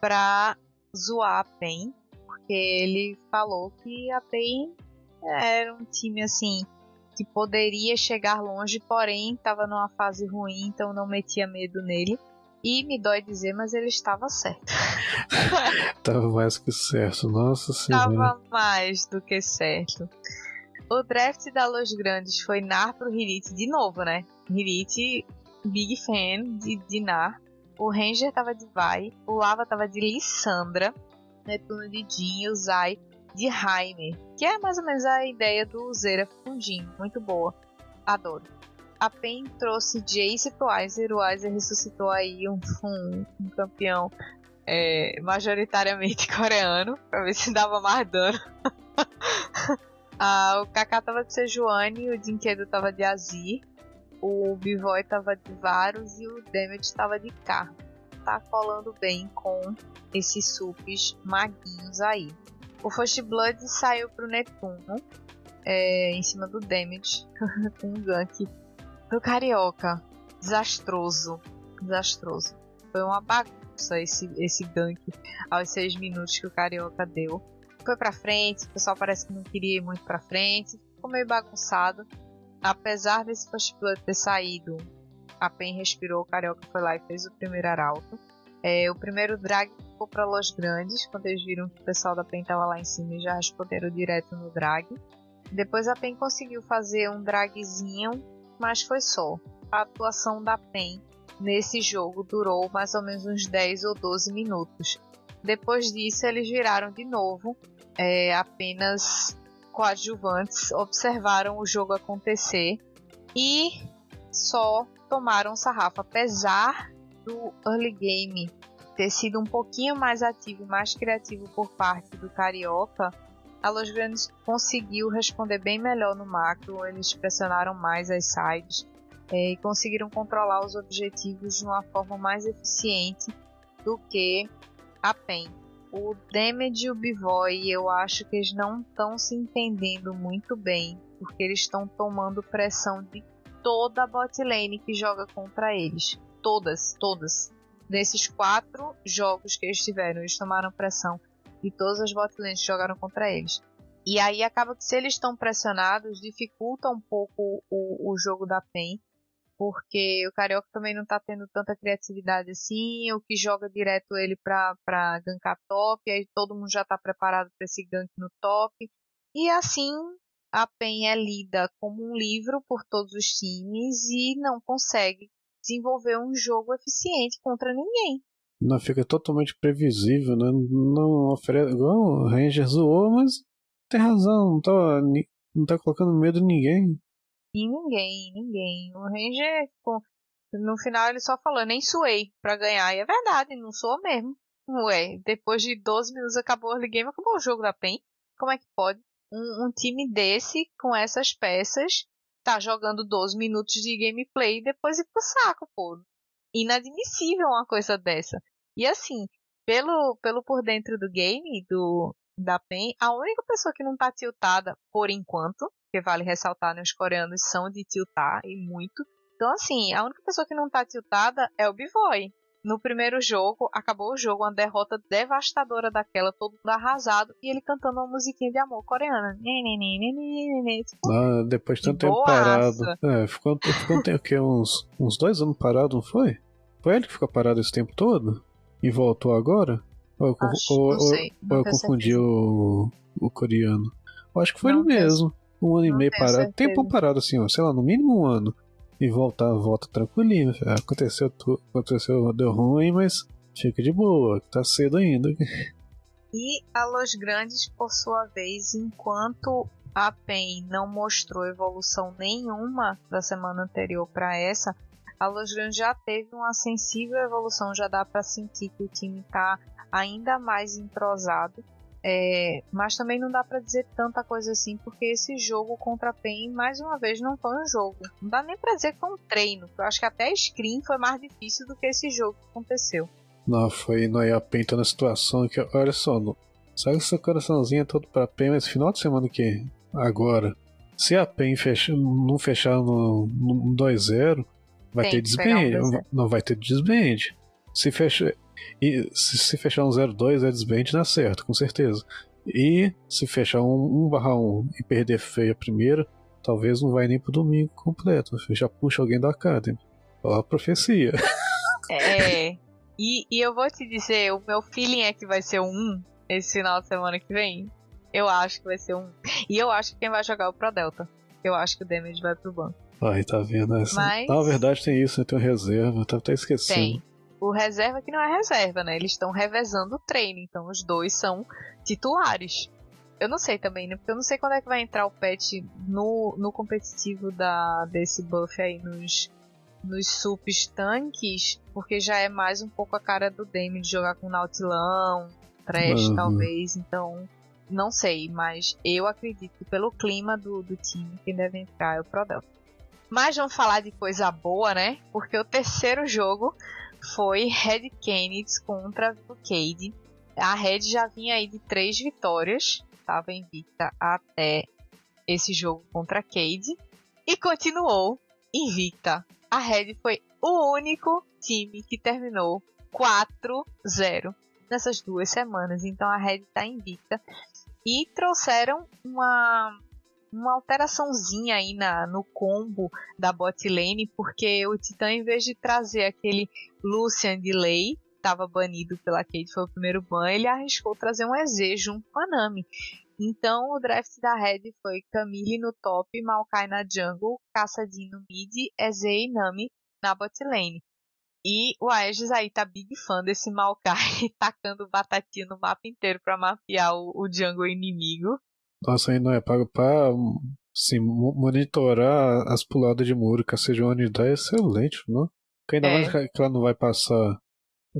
para zoar a Pen, porque ele falou que a Pen era um time assim que poderia chegar longe, porém estava numa fase ruim, então não metia medo nele. E me dói dizer, mas ele estava certo. Tava mais que certo, nossa senhora. Tava mais do que certo. O draft da Los Grandes foi Nar pro Hirit de novo, né? Hirit, big fan de, de Nar. O Ranger tava de Vai, o Lava tava de Lissandra, Netuno de Jin o Zai de Jaime, que é mais ou menos a ideia do Zera Fundinho, muito boa. Adoro a PEN trouxe Jace pro Weiser. O Weiser ressuscitou aí um, um, um campeão é, majoritariamente coreano, pra ver se dava mais dano. ah, o Kaká tava de Sejuani, o Dinquedo tava de Azir, o Bivoy tava de Varus e o Demet tava de K. Tá colando bem com esses supes maguinhos aí. O First Blood saiu pro Netuno, é, em cima do Damage, com um gank do Carioca. Desastroso. Desastroso. Foi uma bagunça esse, esse gank aos seis minutos que o Carioca deu. Foi pra frente, o pessoal parece que não queria ir muito pra frente. Ficou meio bagunçado. Apesar desse First Blood ter saído, a PEN respirou, o Carioca foi lá e fez o primeiro arauto. É, o primeiro drag ficou para Los Grandes, quando eles viram que o pessoal da PEN estava lá em cima e já responderam direto no drag. Depois a PEN conseguiu fazer um dragzinho mas foi só. A atuação da PEN nesse jogo durou mais ou menos uns 10 ou 12 minutos. Depois disso, eles viraram de novo, é, apenas coadjuvantes, observaram o jogo acontecer e só tomaram sarrafa. Apesar do early game ter sido um pouquinho mais ativo e mais criativo por parte do Carioca, a Los Grandes conseguiu responder bem melhor no macro, eles pressionaram mais as sides é, e conseguiram controlar os objetivos de uma forma mais eficiente do que a PEN. O Damage e o Bivoy, eu acho que eles não estão se entendendo muito bem, porque eles estão tomando pressão de toda a bot lane que joga contra eles. Todas, todas. Nesses quatro jogos que eles tiveram, eles tomaram pressão e todas as botlanes jogaram contra eles. E aí acaba que se eles estão pressionados, dificulta um pouco o, o jogo da PEN, porque o Carioca também não tá tendo tanta criatividade assim, o que joga direto ele pra, pra gankar top, aí todo mundo já tá preparado para esse gank no top. E assim a PEN é lida como um livro por todos os times e não consegue desenvolver um jogo eficiente contra ninguém. Não fica totalmente previsível, né? Não oferece. Igual o Ranger zoou, mas tem razão, não tá, não tá colocando medo em ninguém. Em ninguém, ninguém. O Ranger, no final ele só falou, nem suei pra ganhar. E é verdade, não soou mesmo. Ué, depois de 12 minutos acabou o game, acabou o jogo da PEN. Como é que pode? Um, um time desse, com essas peças, tá jogando 12 minutos de gameplay e depois ir pro saco, pô. Inadmissível uma coisa dessa. E assim, pelo, pelo por dentro do game, do da PEN, a única pessoa que não tá tiltada por enquanto, que vale ressaltar, né, os coreanos são de tiltar e muito. Então assim, a única pessoa que não tá tiltada é o Bivoy. No primeiro jogo, acabou o jogo, uma derrota devastadora daquela, todo mundo arrasado, e ele cantando uma musiquinha de amor coreana. Ah, depois de tanto tempo parado. É, ficou, ficou tem, o quê? Uns, uns dois anos parado, não foi? Foi ele que ficou parado esse tempo todo? e voltou agora? Ou eu, acho, ou, ou eu confundi o, o coreano? Eu acho que foi ele mesmo. Um ano e meio parado. Certeza. Tempo parado assim, ó, sei lá, no mínimo um ano. E voltar, volta tranquilinho. Aconteceu tudo, aconteceu, deu ruim, mas fica de boa, tá cedo ainda. E a Los Grandes, por sua vez, enquanto a PEN não mostrou evolução nenhuma da semana anterior para essa, a Los Grandes já teve uma sensível evolução, já dá para sentir que o time está ainda mais entrosado. É, mas também não dá para dizer tanta coisa assim, porque esse jogo contra a PEN, mais uma vez, não foi um jogo. Não dá nem pra dizer que foi um treino. Eu acho que até a screen foi mais difícil do que esse jogo que aconteceu. Não, foi. Não, a PEN tá na situação que, olha só, sabe que seu coraçãozinho todo pra PEN, mas final de semana que agora, se a PEN fecha, não fechar no, no 2-0, Vai ter desband. Um não vai ter desband. Se fecha, e se, se fechar um 02 é desband dá certo, com certeza. E se fechar um 1 barra 1 e perder feio a primeira, talvez não vai nem pro domingo completo. Já puxa alguém da Academy. Ó a profecia. É. E, e eu vou te dizer, o meu feeling é que vai ser um 1 esse final de semana que vem. Eu acho que vai ser um. E eu acho que quem vai jogar é o Pro Delta. Eu acho que o Damage vai pro banco. Aí tá vendo essa. Mas- Na verdade tem isso, né? Tem um reserva, eu tava até esquecendo. Tem. O reserva que não é reserva, né? Eles estão revezando o treino, então os dois são titulares. Eu não sei também, né? Porque eu não sei quando é que vai entrar o patch no, no competitivo da, desse buff aí nos, nos subs tanques, porque já é mais um pouco a cara do Dame de jogar com Nautilão, Trash Uhum. talvez, então não sei, mas eu acredito que pelo clima do, do time, quem deve entrar é o Prodel. Mas vamos falar de coisa boa, né? Porque o terceiro jogo foi Red Canids contra Cade. A Red já vinha aí de três vitórias, estava invicta até esse jogo contra Cade e continuou invicta. A Red foi o único time que terminou 4-0 nessas duas semanas, então a Red está invicta e trouxeram uma uma alteraçãozinha aí na, no combo da bot lane, porque o Titã, em vez de trazer aquele Lucian de lei, estava banido pela Cade, foi o primeiro ban, ele arriscou trazer um EZ junto com a Nami. Então o draft da Red foi Camille no top, Maokai na jungle, Cassadin no mid, EZ e Nami na bot lane. E o Aegis aí tá big fã desse Maokai, tacando batatinha no mapa inteiro pra mapear o, o jungle inimigo. Nossa, aí não é pago pra assim, mo- monitorar as puladas de muro que a Sejuani dá é excelente, não? Porque ainda É. mais que que ela não vai passar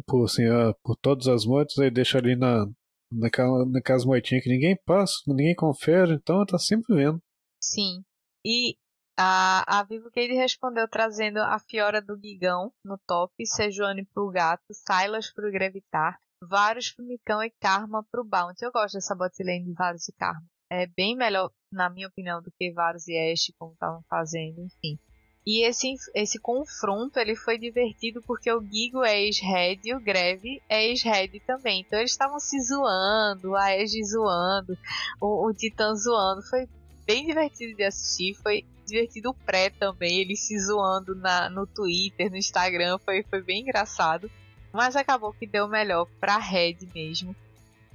por, assim, por todas as moitas, aí deixa ali na, naquela, naquelas moitinhas que ninguém passa, ninguém confere, então tá sempre vendo. Sim. E a, a Vivo Cade respondeu trazendo a Fiora do Gigão no top, Sejuani pro Gato, Silas pro Gravitar, Varus pro Micão e Karma pro Bounty. Eu gosto dessa botlane de Varus e Karma. É bem melhor, na minha opinião, do que Varus e Ashe, como estavam fazendo, enfim. E esse, esse confronto ele foi divertido porque o Gigo é ex-Red e o Greve é ex-Red também. Então eles estavam se zoando, a Ashe zoando, o, o Titã zoando. Foi bem divertido de assistir. Foi divertido o pré também, ele se zoando na, no Twitter, no Instagram. Foi, foi bem engraçado. Mas acabou que deu melhor pra Red mesmo.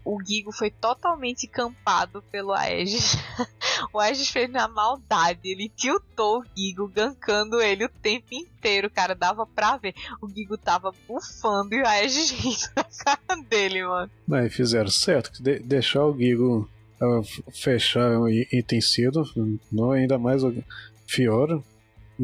O Gigo foi totalmente campado pelo Aegis. o Aegis fez na maldade. Ele tiltou o Gigo, gankando ele o tempo inteiro, cara. Dava pra ver. O Gigo tava bufando e o Aegis rindo na cara dele, mano. Aí fizeram certo, que de- deixar o Gigo f- fechar um i- item cedo, não ainda mais o Fiora.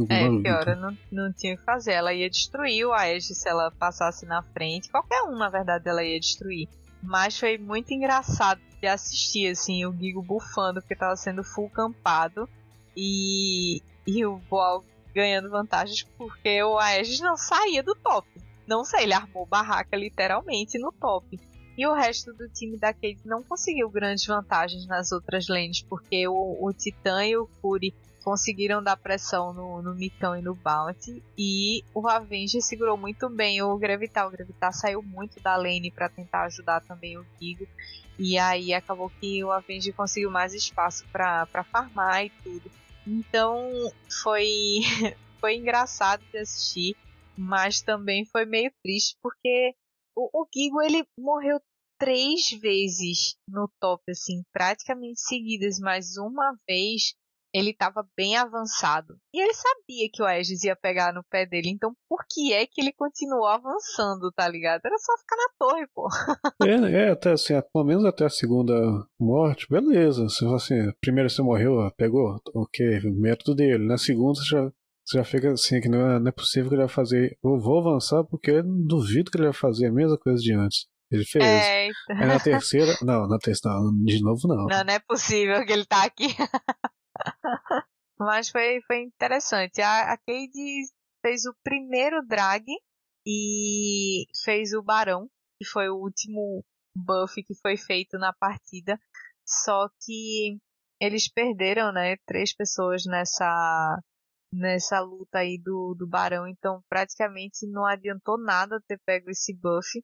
É, Fiora não, não tinha o que fazer. Ela ia destruir o Aegis se ela passasse na frente. Qualquer um, na verdade, ela ia destruir. Mas foi muito engraçado de assistir, assim, o Gigo bufando, porque tava sendo full campado. E, e o Boal ganhando vantagens, porque o Aegis não saía do top. Não sei, ele armou barraca literalmente no top. E o resto do time da Cade não conseguiu grandes vantagens nas outras lanes, porque o, o Titã e o Fury conseguiram dar pressão no, no Micão e no Bounty. E o Avenger segurou muito bem o Gravitar. O Gravitar saiu muito da lane para tentar ajudar também o Gigo. E aí acabou que o Avenger conseguiu mais espaço para farmar e tudo. Então foi, foi engraçado de assistir, mas também foi meio triste porque o, o Gigo ele morreu três vezes no top, assim, praticamente seguidas, mas uma vez ele estava bem avançado. E ele sabia que o Aegis ia pegar no pé dele, então por que é que ele continuou avançando, tá ligado? Era só ficar na torre, pô. É, é, até assim, pelo menos até a segunda morte, beleza. Se você, primeiro você morreu, pegou, ok, método dele. Na segunda você já, você já fica assim, que não é, não é possível que ele vai fazer. Eu vou avançar porque eu duvido que ele vai fazer a mesma coisa de antes. Ele fez. É, Aí na terceira, não, na terceira, não, de novo não. não, não é possível que ele tá aqui. Mas foi, foi interessante. A, a Cade fez o primeiro drag e fez o Barão, que foi o último buff que foi feito na partida. Só que eles perderam, né? Três pessoas nessa nessa luta aí do, do Barão, então praticamente não adiantou nada ter pego esse buff.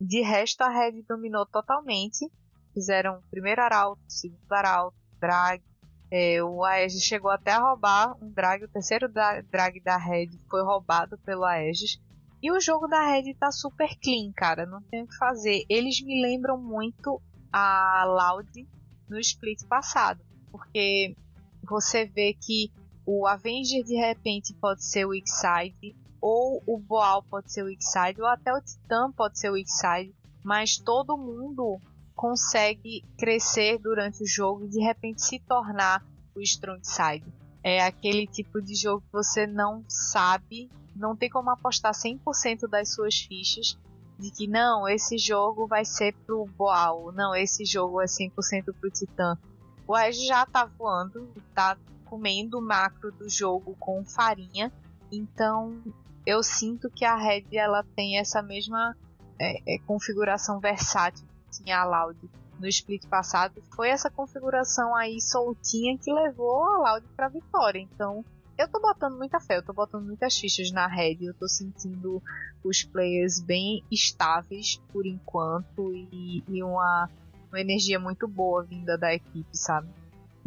De resto, a Red dominou totalmente. Fizeram primeiro arauto, segundo arauto, drag. É, o Aegis chegou até a roubar um drag. O terceiro dra- drag da Red foi roubado pelo Aegis. E o jogo da Red tá super clean, cara, não tem o que fazer. Eles me lembram muito a Loud no split passado, porque você vê que o Avenger de repente pode ser o weak side, ou o Boal pode ser o weak side, ou até o Titã pode ser o weak side, mas todo mundo consegue crescer durante o jogo e de repente se tornar o strong side. É aquele tipo de jogo que você não sabe, não tem como apostar 100% das suas fichas de que não, esse jogo vai ser pro Boal, não, esse jogo é 100% pro Titã. O Edge já tá voando, tá comendo o macro do jogo com farinha. Então eu sinto que a Red ela tem essa mesma é, é, configuração versátil tinha a Loud no split passado. Foi essa configuração aí soltinha que levou a Loud para vitória. Então eu tô botando muita fé, eu tô botando muitas fichas na Red, eu tô sentindo os players bem estáveis por enquanto e, e uma, uma energia muito boa vinda da equipe, sabe?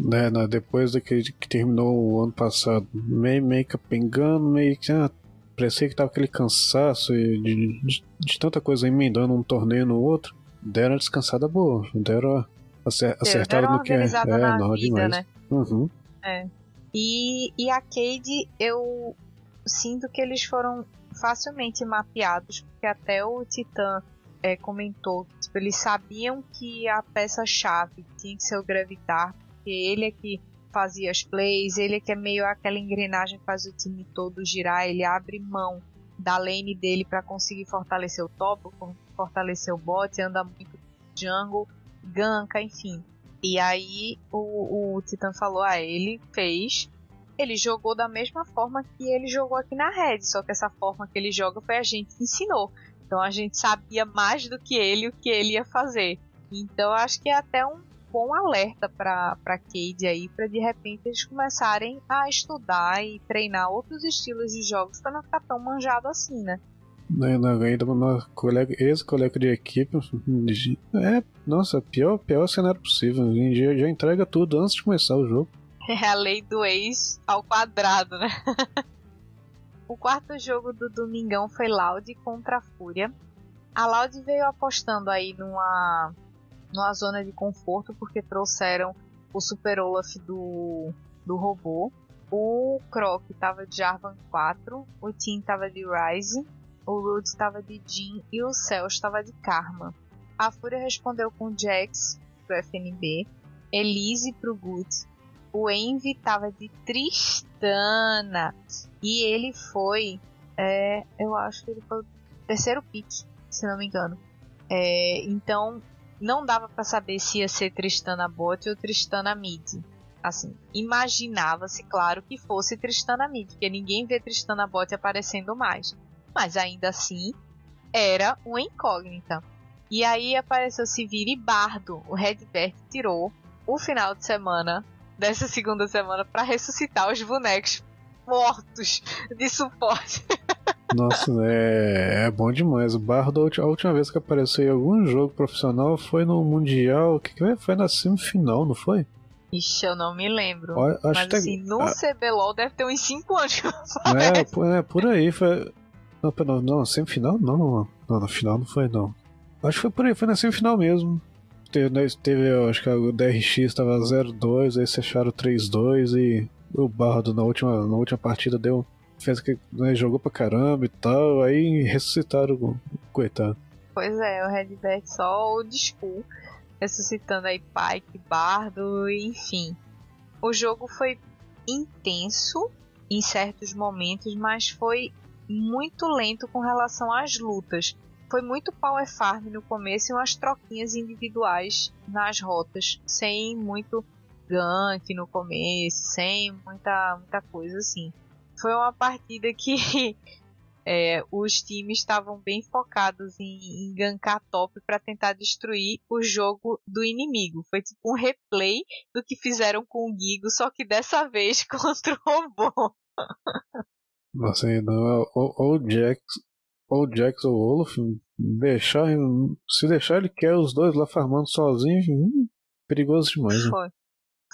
né, né, depois daquele que terminou o ano passado, meio, meio capengando, meio que. Ah, parecia que tava aquele cansaço de, de, de, tanta coisa emendando um torneio no outro. Deram uma descansada boa, deram acer, acertaram no que é. É, não, vida, demais. Né? Uhum. É. E, e a Cade, eu sinto que eles foram facilmente mapeados, porque até o Titã é, comentou, tipo, eles sabiam que a peça-chave tinha que ser o Gravitar, porque ele é que fazia as plays, ele é que é meio aquela engrenagem que faz o time todo girar, ele abre mão da lane dele para conseguir fortalecer o top, fortalecer o bot, anda muito jungle, ganka, enfim. E aí o, o Titan falou, ah, ele fez, ele jogou da mesma forma que ele jogou aqui na Red, só que essa forma que ele joga foi a gente que ensinou. Então a gente sabia mais do que ele o que ele ia fazer. Então acho que é até um bom alerta para Cade aí, para de repente eles começarem a estudar e treinar outros estilos de jogos para não ficar tão manjado assim, né? Ainda uma colega, ex-colega de equipe. É, nossa, pior, pior cenário possível. Já entrega tudo antes de começar o jogo. É a lei do ex ao quadrado, né? o quarto jogo do Domingão foi Loud contra a Fúria. A Loud veio apostando aí numa numa zona de conforto porque trouxeram o Super Olaf do, do robô. O Croc tava de Jarvan 4, o Tim tava de Rise, o Lud estava de Jin e o Cell estava de Karma. A Fúria respondeu com Jax pro FNB, Elise pro Gut, o Envy tava de Tristana e ele foi, é, eu acho que ele foi o terceiro pick, se não me engano. É, então não dava para saber se ia ser Tristana bot ou Tristana mid. Assim, imaginava-se, claro, que fosse Tristana mid, porque ninguém vê Tristana bot aparecendo mais. Mas ainda assim, era uma incógnita. E aí apareceu Sivir e Bardo. O Redbert tirou o final de semana dessa segunda semana para ressuscitar os bonecos mortos de suporte. Nossa, é, é bom demais. O Bardo, a última vez que apareceu em algum jogo profissional foi no Mundial. que, que foi na semifinal, não foi? Ixi, eu não me lembro. Olha, Mas que... assim, no CBLOL deve ter uns 5 anos que é, é, por aí. Foi... Não, não, não, semifinal? Não, não, na final não foi, não. Acho que foi por aí, foi na semifinal mesmo. Teve, né, teve acho que o DRX estava 0-2, aí fecharam 3-2 e o Bardo na última, na última partida deu fez que né, jogou pra caramba e tal, aí ressuscitaram o coitado. Pois é, o Redbert só o school, ressuscitando aí Pike, Bardo, enfim. O jogo foi intenso em certos momentos, mas foi muito lento com relação às lutas. Foi muito power farm no começo e umas troquinhas individuais nas rotas, sem muito gank no começo, sem muita, muita coisa assim foi uma partida que é, os times estavam bem focados em, em gankar top para tentar destruir o jogo do inimigo. Foi tipo um replay do que fizeram com o Gigo, só que dessa vez contra o robô. Nossa, não, ou, ou Jax, ou Jax ou Olaf, deixar, se deixar ele quer os dois lá farmando sozinho, hum, perigoso demais. Né? Foi,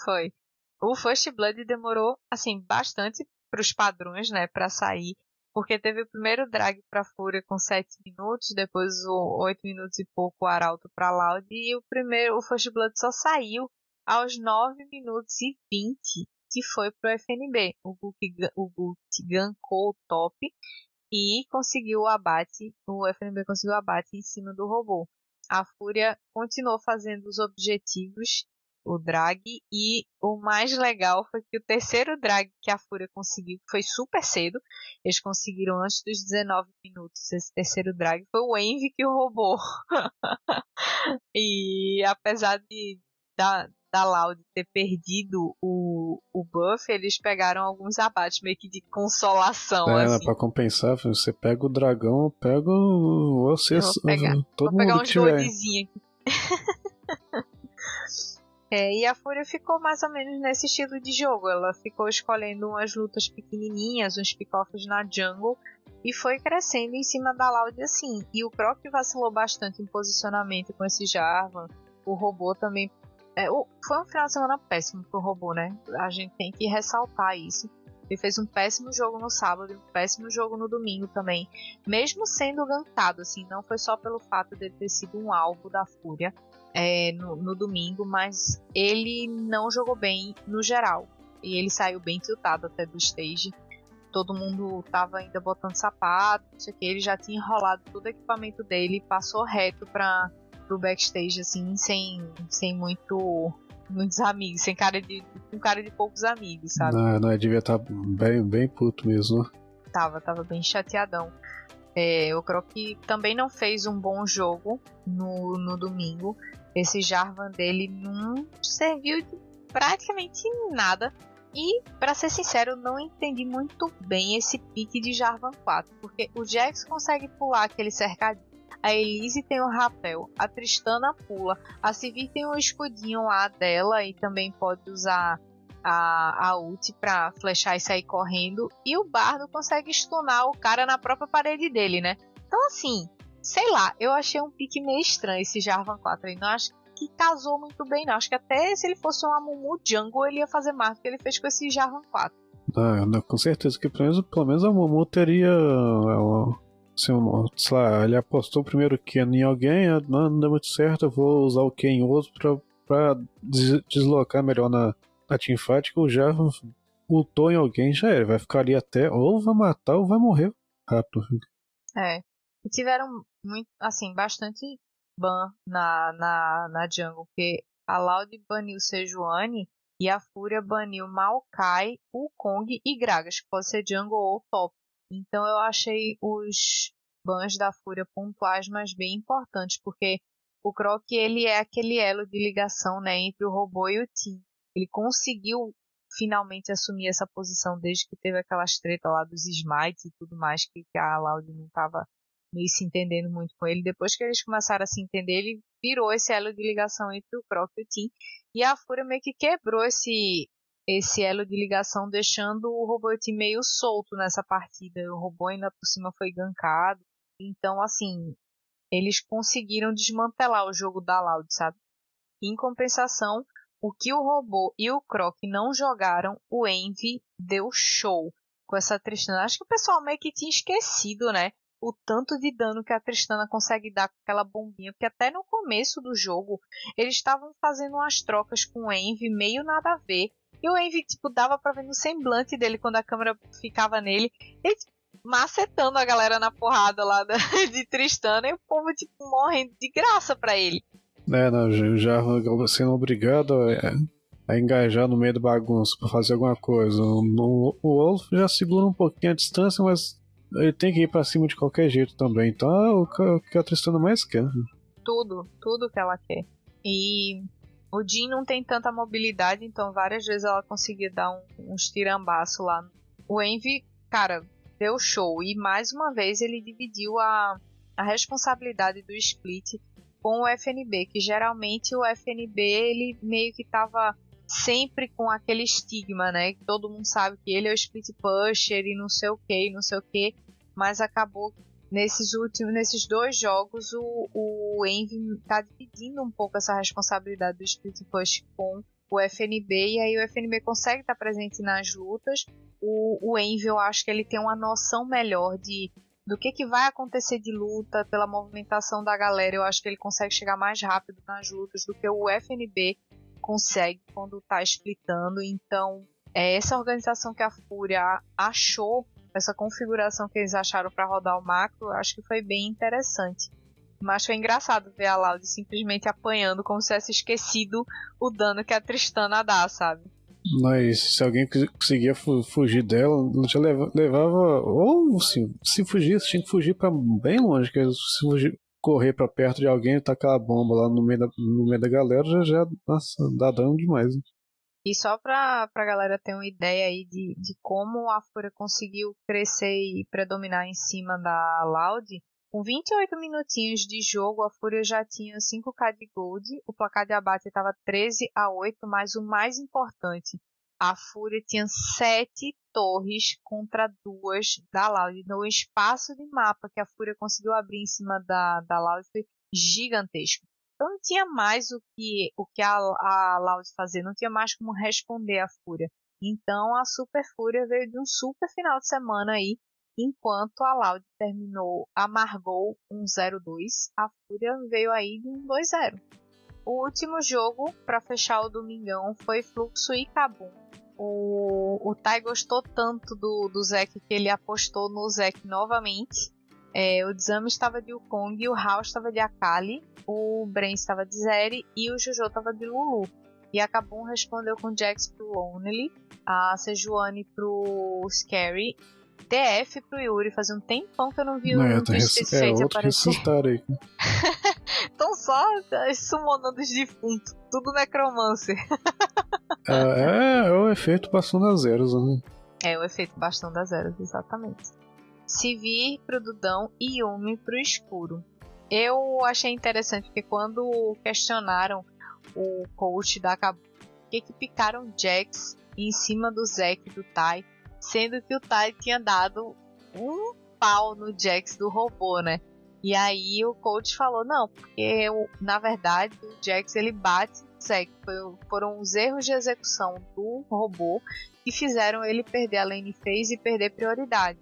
foi. O First Blood demorou assim bastante para os padrões, né, para sair, Porque teve o primeiro drag pra Fúria com 7 minutos, depois o 8 minutos e pouco o Arauto pra Loud, e o primeiro, o First Blood só saiu aos 9 minutos e 20, que foi pro FNB. O Guk, o Guk gankou o top e conseguiu o abate, o FNB conseguiu o abate em cima do robô. A Fúria continuou fazendo os objetivos, o drag, e o mais legal foi que o terceiro drag que a Fúria conseguiu foi super cedo. Eles conseguiram antes dos 19 minutos esse terceiro drag. Foi o Envy que roubou. e apesar de da, da Loud ter perdido o, o buff, eles pegaram alguns abates meio que de consolação. É, assim. pra compensar, você pega o dragão, eu pego você, vou pegar, todo vou pegar mundo uns tiver. goldzinhos aqui. é, e a Fúria ficou mais ou menos nesse estilo de jogo. Ela ficou escolhendo umas lutas pequenininhas, uns pick-offs na jungle, e foi crescendo em cima da Loud assim. E o Croc vacilou bastante em posicionamento com esse Jarvan. O robô também é, foi um final de semana péssimo pro robô, né? A gente tem que ressaltar isso. Ele fez um péssimo jogo no sábado um péssimo jogo no domingo também. Mesmo sendo gankado, assim, não foi só pelo fato de ter sido um alvo da Fúria é, no, no, domingo, mas ele não jogou bem no geral. E ele saiu bem tiltado até do stage. Todo mundo tava ainda botando sapato, não sei o que. Ele já tinha enrolado todo o equipamento dele passou reto pra pro backstage, assim, sem, sem muito. Muitos amigos, sem cara de. com cara de poucos amigos, sabe? Não, não, devia estar bem, bem puto mesmo. Tava, tava bem chateadão. É, o Croc também não fez um bom jogo no, no domingo. Esse Jarvan dele não serviu de praticamente nada. E, para ser sincero, não entendi muito bem esse pique de Jarvan 4. Porque o Jax consegue pular aquele cercadinho a Elise tem o rapel, a Tristana pula, a Sivir tem o escudinho lá dela e também pode usar a, a ult pra flechar e sair correndo. E o Bardo consegue stunar o cara na própria parede dele, né? Então assim, sei lá, eu achei um pique meio estranho esse Jarvan 4 aí. Não acho que casou muito bem, não. Acho que até se ele fosse um Amumu Jungle, ele ia fazer mais do que ele fez com esse Jarvan 4. Não, não, com certeza que pelo menos, pelo menos a Mumu teria se sei lá, ele apostou primeiro Ken em alguém, ah, não, não deu muito certo, eu vou usar o Ken em outro pra, pra deslocar melhor na, na teamfight, que Jarvan ultou em alguém, já era, vai ficar ali até, ou vai matar ou vai morrer rápido. É, e tiveram muito, assim, bastante ban na, na, na jungle, porque a Loud baniu Sejuani e a Fúria baniu Maokai, Kong e Gragas, que pode ser jungle ou top. Então eu achei os bans da Fúria pontuais, mas bem importantes, porque o Croc ele é aquele elo de ligação né, entre o robô e o Team. Ele conseguiu finalmente assumir essa posição desde que teve aquelas treta lá dos smites e tudo mais, que, que a Loud não estava meio se entendendo muito com ele. Depois que eles começaram a se entender, ele virou esse elo de ligação entre o Croc e o Team. E a Fúria meio que quebrou esse, esse elo de ligação, deixando o robô meio solto nessa partida. O robô ainda por cima foi gankado. Então, assim, eles conseguiram desmantelar o jogo da Loud, sabe? Em compensação, o que o robô e o Croc não jogaram, o Envy deu show com essa Tristana. Acho que o pessoal meio que tinha esquecido, né? O tanto de dano que a Tristana consegue dar com aquela bombinha. Porque até no começo do jogo, eles estavam fazendo umas trocas com o Envy meio nada a ver. E o Envy, tipo, dava pra ver no semblante dele quando a câmera ficava nele. Ele, tipo, macetando a galera na porrada lá da, de Tristana e o povo, tipo, morrendo de graça pra ele. É, não, já sendo obrigado a, a engajar no meio da bagunça pra fazer alguma coisa. O, o Wolf já segura um pouquinho a distância, mas ele tem que ir pra cima de qualquer jeito também. Então é o que a Tristana mais quer. Tudo, tudo que ela quer. E o Jean não tem tanta mobilidade, então várias vezes ela conseguia dar um, uns tirambaço lá. O Envy, cara, deu show. E mais uma vez ele dividiu a, a responsabilidade do split com o FNB, que geralmente o FNB ele meio que tava sempre com aquele estigma, né? Todo mundo sabe que ele é o split pusher e não sei o que, não sei o que, mas acabou nesses últimos, nesses dois jogos, o, o Envy está dividindo um pouco essa responsabilidade do Split Push com o FNB e aí o FNB consegue estar presente nas lutas. O, o Envy, eu acho que ele tem uma noção melhor de do que, que vai acontecer de luta pela movimentação da galera. Eu acho que ele consegue chegar mais rápido nas lutas do que o FNB consegue quando está splitando. Então, é essa organização que a Fúria achou, essa configuração que eles acharam para rodar o macro, acho que foi bem interessante. Mas foi engraçado ver a Loud simplesmente apanhando como se tivesse esquecido o dano que a Tristana dá, sabe? Mas se alguém conseguia fugir dela, leva, levava. Ou assim, se fugisse, tinha que fugir para bem longe. Que se fugir, correr para perto de alguém e tacar a bomba lá no meio da, no meio da galera, já, já nossa, dá dano demais. Né? E só pra, pra galera ter uma ideia aí de, de como a Fúria conseguiu crescer e predominar em cima da Loud, com 28 minutinhos de jogo, a Fúria já tinha 5k de gold, o placar de abate estava 13 a 8, mas o mais importante, a Fúria tinha 7 torres contra duas da Loud. Então, o espaço de mapa que a Fúria conseguiu abrir em cima da, da Loud foi gigantesco. Então não tinha mais o que, o que a, a Loud fazer, não tinha mais como responder à Fúria. Então a Super Fúria veio de um super final de semana aí, enquanto a Loud terminou, amargou um 0-2, a Fúria veio aí de um 2-0. O último jogo para fechar o domingão foi Fluxo e Kabum. O, o Tai gostou tanto do, do Zek que ele apostou no Zek novamente. É, o Zami estava de Wukong, o Hao estava de Akali, o Bren estava de Zeri e o Jojo estava de Lulu. E a Kabum respondeu com Jax pro Lonely, a Sejuani pro Scary TF pro Yuri. Fazia um tempão que eu não vi o é, Twisted é, Fate aparecer. aí. Estão só summonando os defuntos. Tudo necromancer. é, é, é, o efeito bastão das zeros, né? É o efeito bastão das zeros, exatamente. Sivir pro Dudão e Yumi pro escuro. Eu achei interessante porque quando questionaram o coach da Kabu, que que picaram Jax em cima do Zack do Tai, sendo que o Tai tinha dado um pau no Jax do robô, né? E aí o coach falou, não, porque eu, na verdade o Jax ele bate no Zack, foram os erros de execução do robô que fizeram ele perder a lane phase e perder prioridade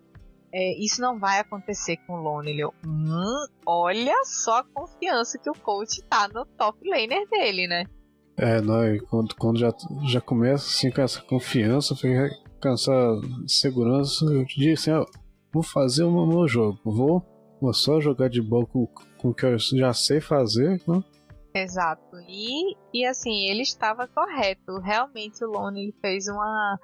é, isso não vai acontecer com o Lonely. Hum, olha só a confiança que o coach tá no top laner dele, né? É, não, quando, quando já, já começa assim com essa confiança, com essa segurança, eu disse assim, ó, vou fazer o meu jogo, vou, vou só jogar de boa com, com o que eu já sei fazer, né? Exato. E, e assim, ele estava correto. Realmente o Lone fez uma,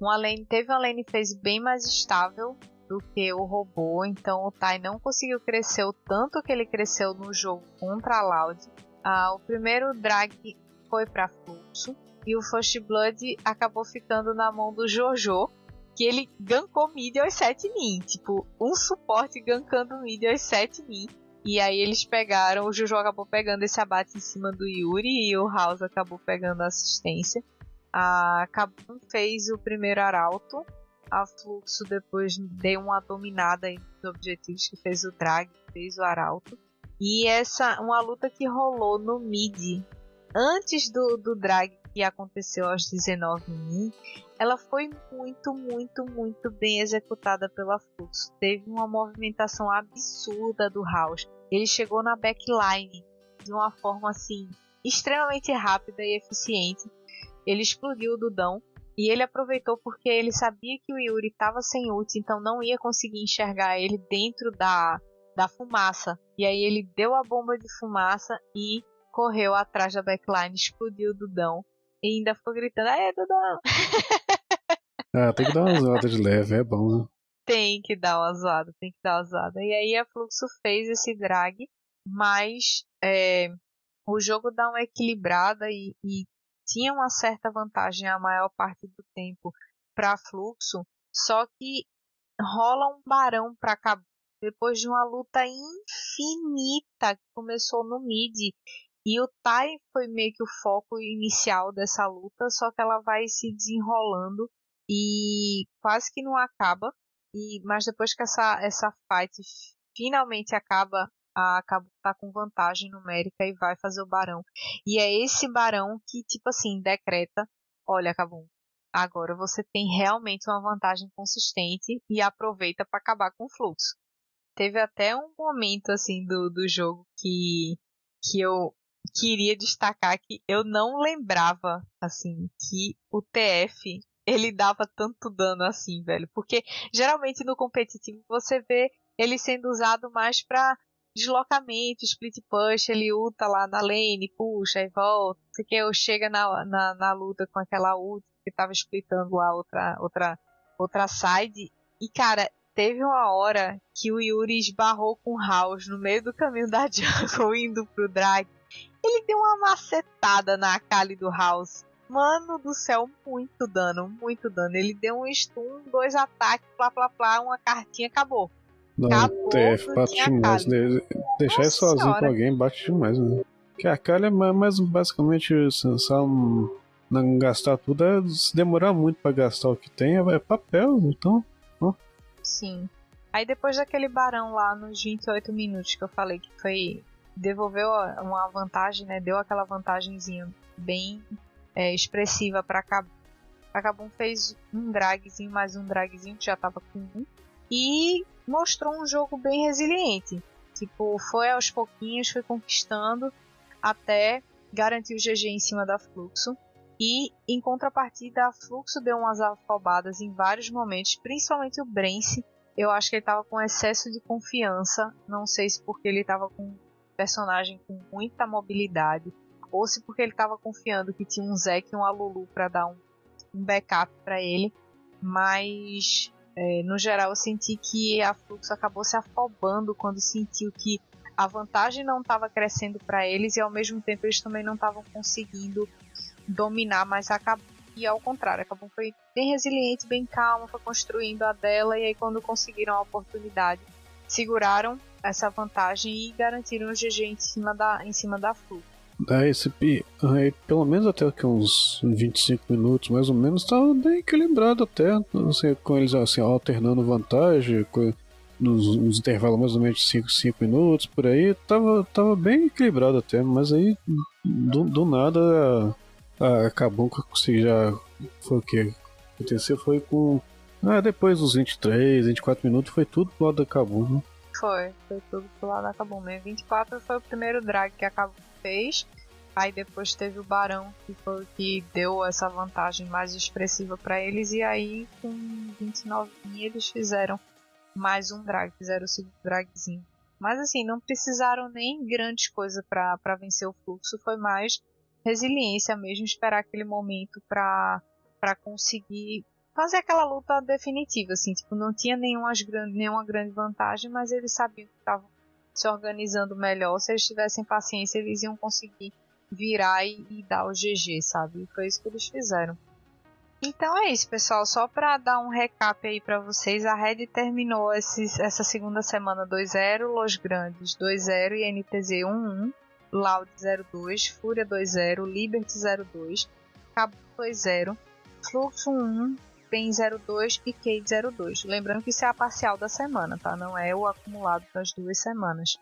uma lane, teve uma lane phase bem mais estável do que o robô, então o Tai não conseguiu crescer o tanto que ele cresceu no jogo contra a Loud. Ah, o primeiro drag foi para Fluxo e o First Blood acabou ficando na mão do Jojo, que ele gankou mid aos 7 min, tipo, um suporte gankando mid aos 7 min. E aí eles pegaram, o Jojo acabou pegando esse abate em cima do Yuri e o House acabou pegando a assistência. A Kabum fez o primeiro arauto a Fluxo depois deu uma dominada nos objetivos que fez o Drag, fez o Arauto. E essa uma luta que rolou no mid antes do, do drag que aconteceu aos 19 mil, ela foi muito, muito, muito bem executada pela Fluxo. Teve uma movimentação absurda do House. Ele chegou na backline de uma forma assim extremamente rápida e eficiente. Ele explodiu o Dudão e ele aproveitou porque ele sabia que o Yuri estava sem ult, então não ia conseguir enxergar ele dentro da, da fumaça. E aí ele deu a bomba de fumaça e correu atrás da backline, explodiu o Dudão. E ainda ficou gritando, aê, Dudão! ah, tem que dar uma zoada de leve, é bom, né? Tem que dar uma zoada, tem que dar uma zoada. E aí a Fluxo fez esse drag, mas é, o jogo dá uma equilibrada e, e tinha uma certa vantagem a maior parte do tempo para fluxo, só que rola um barão para acabar depois de uma luta infinita que começou no mid e o Tai foi meio que o foco inicial dessa luta, só que ela vai se desenrolando e quase que não acaba. E mas depois que essa essa fight finalmente acaba, a Cabo tá com vantagem numérica e vai fazer o barão. E é esse barão que, tipo assim, decreta: olha, Cabo, agora você tem realmente uma vantagem consistente e aproveita para acabar com o fluxo. Teve até um momento, assim, do, do jogo que, que eu queria destacar que eu não lembrava, assim, que o TF ele dava tanto dano assim, velho. Porque geralmente no competitivo você vê ele sendo usado mais para deslocamento, split push, ele ulta lá na lane, puxa e volta, porque eu chega na, na, na, luta com aquela ult que tava splitando lá outra, outra, outra side. E cara, teve uma hora que o Yuri esbarrou com o House no meio do caminho da jungle indo pro drag. Ele deu uma macetada na Akali do House. Mano do céu, muito dano, muito dano. Ele deu um stun, dois ataques, plá plá plá, uma cartinha, acabou. Não, acabou, TF bate demais. Né? Deixar ele sozinho senhora. com alguém bate demais, né? Que a Kali é mais basicamente só não gastar tudo, é se demorar muito para gastar o que tem, é papel, então. Ó. Sim. Aí depois daquele barão lá nos 28 minutos que eu falei que foi. Devolveu uma vantagem, né? Deu aquela vantagemzinha bem é, expressiva para Cabum. A Cabum fez um dragzinho, mais um dragzinho que já tava com um. E mostrou um jogo bem resiliente. Tipo, foi aos pouquinhos, foi conquistando até garantir o GG em cima da Fluxo. E em contrapartida, a Fluxo deu umas afobadas em vários momentos, principalmente o Brence. Eu acho que ele estava com excesso de confiança. Não sei se porque ele estava com um personagem com muita mobilidade, ou se porque ele estava confiando que tinha um Zek e um Alulu para dar um, um backup para ele. Mas é, no geral, eu senti que a Fluxo acabou se afobando quando sentiu que a vantagem não estava crescendo para eles e ao mesmo tempo eles também não estavam conseguindo dominar mais a Kabum. E ao contrário, a Kabum foi bem resiliente, bem calma, foi construindo a dela e aí quando conseguiram a oportunidade, seguraram essa vantagem e garantiram o GG em cima da, em cima da Fluxo. Da SP, aí, pelo menos até que uns 25 minutos, mais ou menos, tava bem equilibrado até, assim, com eles assim, alternando vantagem, com, nos, nos, intervalos mais ou menos 5, 5 minutos, por aí, tava, tava bem equilibrado até, mas aí do, do nada a, acabou eu consegui já. Foi o que? Aconteceu foi com. Ah, depois dos 23, 24 minutos, foi tudo pro lado da Kabum, né? Foi, foi tudo pro lado da Kabum mesmo. 24 foi o primeiro drag que a Kabum fez. Aí depois teve o Barão, que foi o que deu essa vantagem mais expressiva para eles. E aí, com 29 eles fizeram mais um drag, fizeram o segundo dragzinho. Mas assim, não precisaram nem grandes coisas para vencer o fluxo, foi mais resiliência mesmo, esperar aquele momento para conseguir fazer aquela luta definitiva, assim, tipo, não tinha nenhuma, nenhuma grande vantagem, mas eles sabiam que estavam se organizando melhor, se eles tivessem paciência, eles iam conseguir virar e, e dar o GG, sabe? E foi isso que eles fizeram. Então é isso, pessoal. Só para dar um recap aí para vocês, a Red terminou esses, essa segunda semana 2-0, Los Grandes 2-0 e NTZ 1-1, Loud 0-2, Fúria 2-0, Liberty 0-2, Cabo 2-0, Fluxo 1, PEN02 e K 02. Lembrando que isso é a parcial da semana, tá? Não é o acumulado das duas semanas.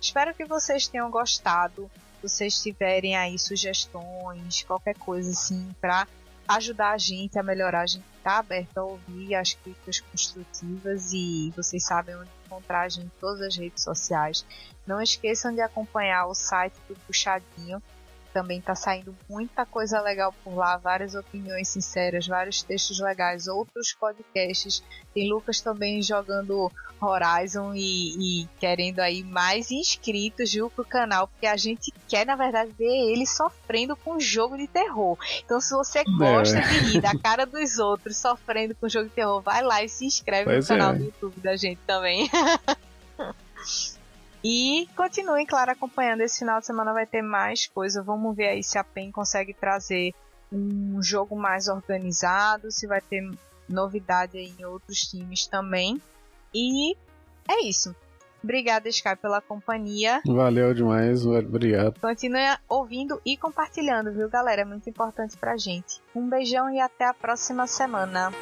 Espero que vocês tenham gostado. Vocês tiverem aí sugestões, qualquer coisa assim, para ajudar a gente a melhorar. A gente está aberto a ouvir as críticas construtivas e vocês sabem onde encontrar a gente em todas as redes sociais. Não esqueçam de acompanhar o site do Puxadinho, também tá saindo muita coisa legal por lá, várias opiniões sinceras, vários textos legais, outros podcasts. Tem Lucas também jogando Horizon e, e querendo aí mais inscritos, viu, pro canal, porque a gente quer, na verdade, ver ele sofrendo com jogo de terror. Então, se você gosta é. de rir da cara dos outros sofrendo com jogo de terror, vai lá e se inscreve pois no canal é. do YouTube da gente também. E continuem, claro, acompanhando. Esse final de semana vai ter mais coisa. Vamos ver aí se a PEN consegue trazer um jogo mais organizado, se vai ter novidade aí em outros times também. E é isso. Obrigada, Sky, pela companhia. Valeu demais, obrigado. Continue ouvindo e compartilhando, viu, galera? É muito importante pra gente. Um beijão e até a próxima semana.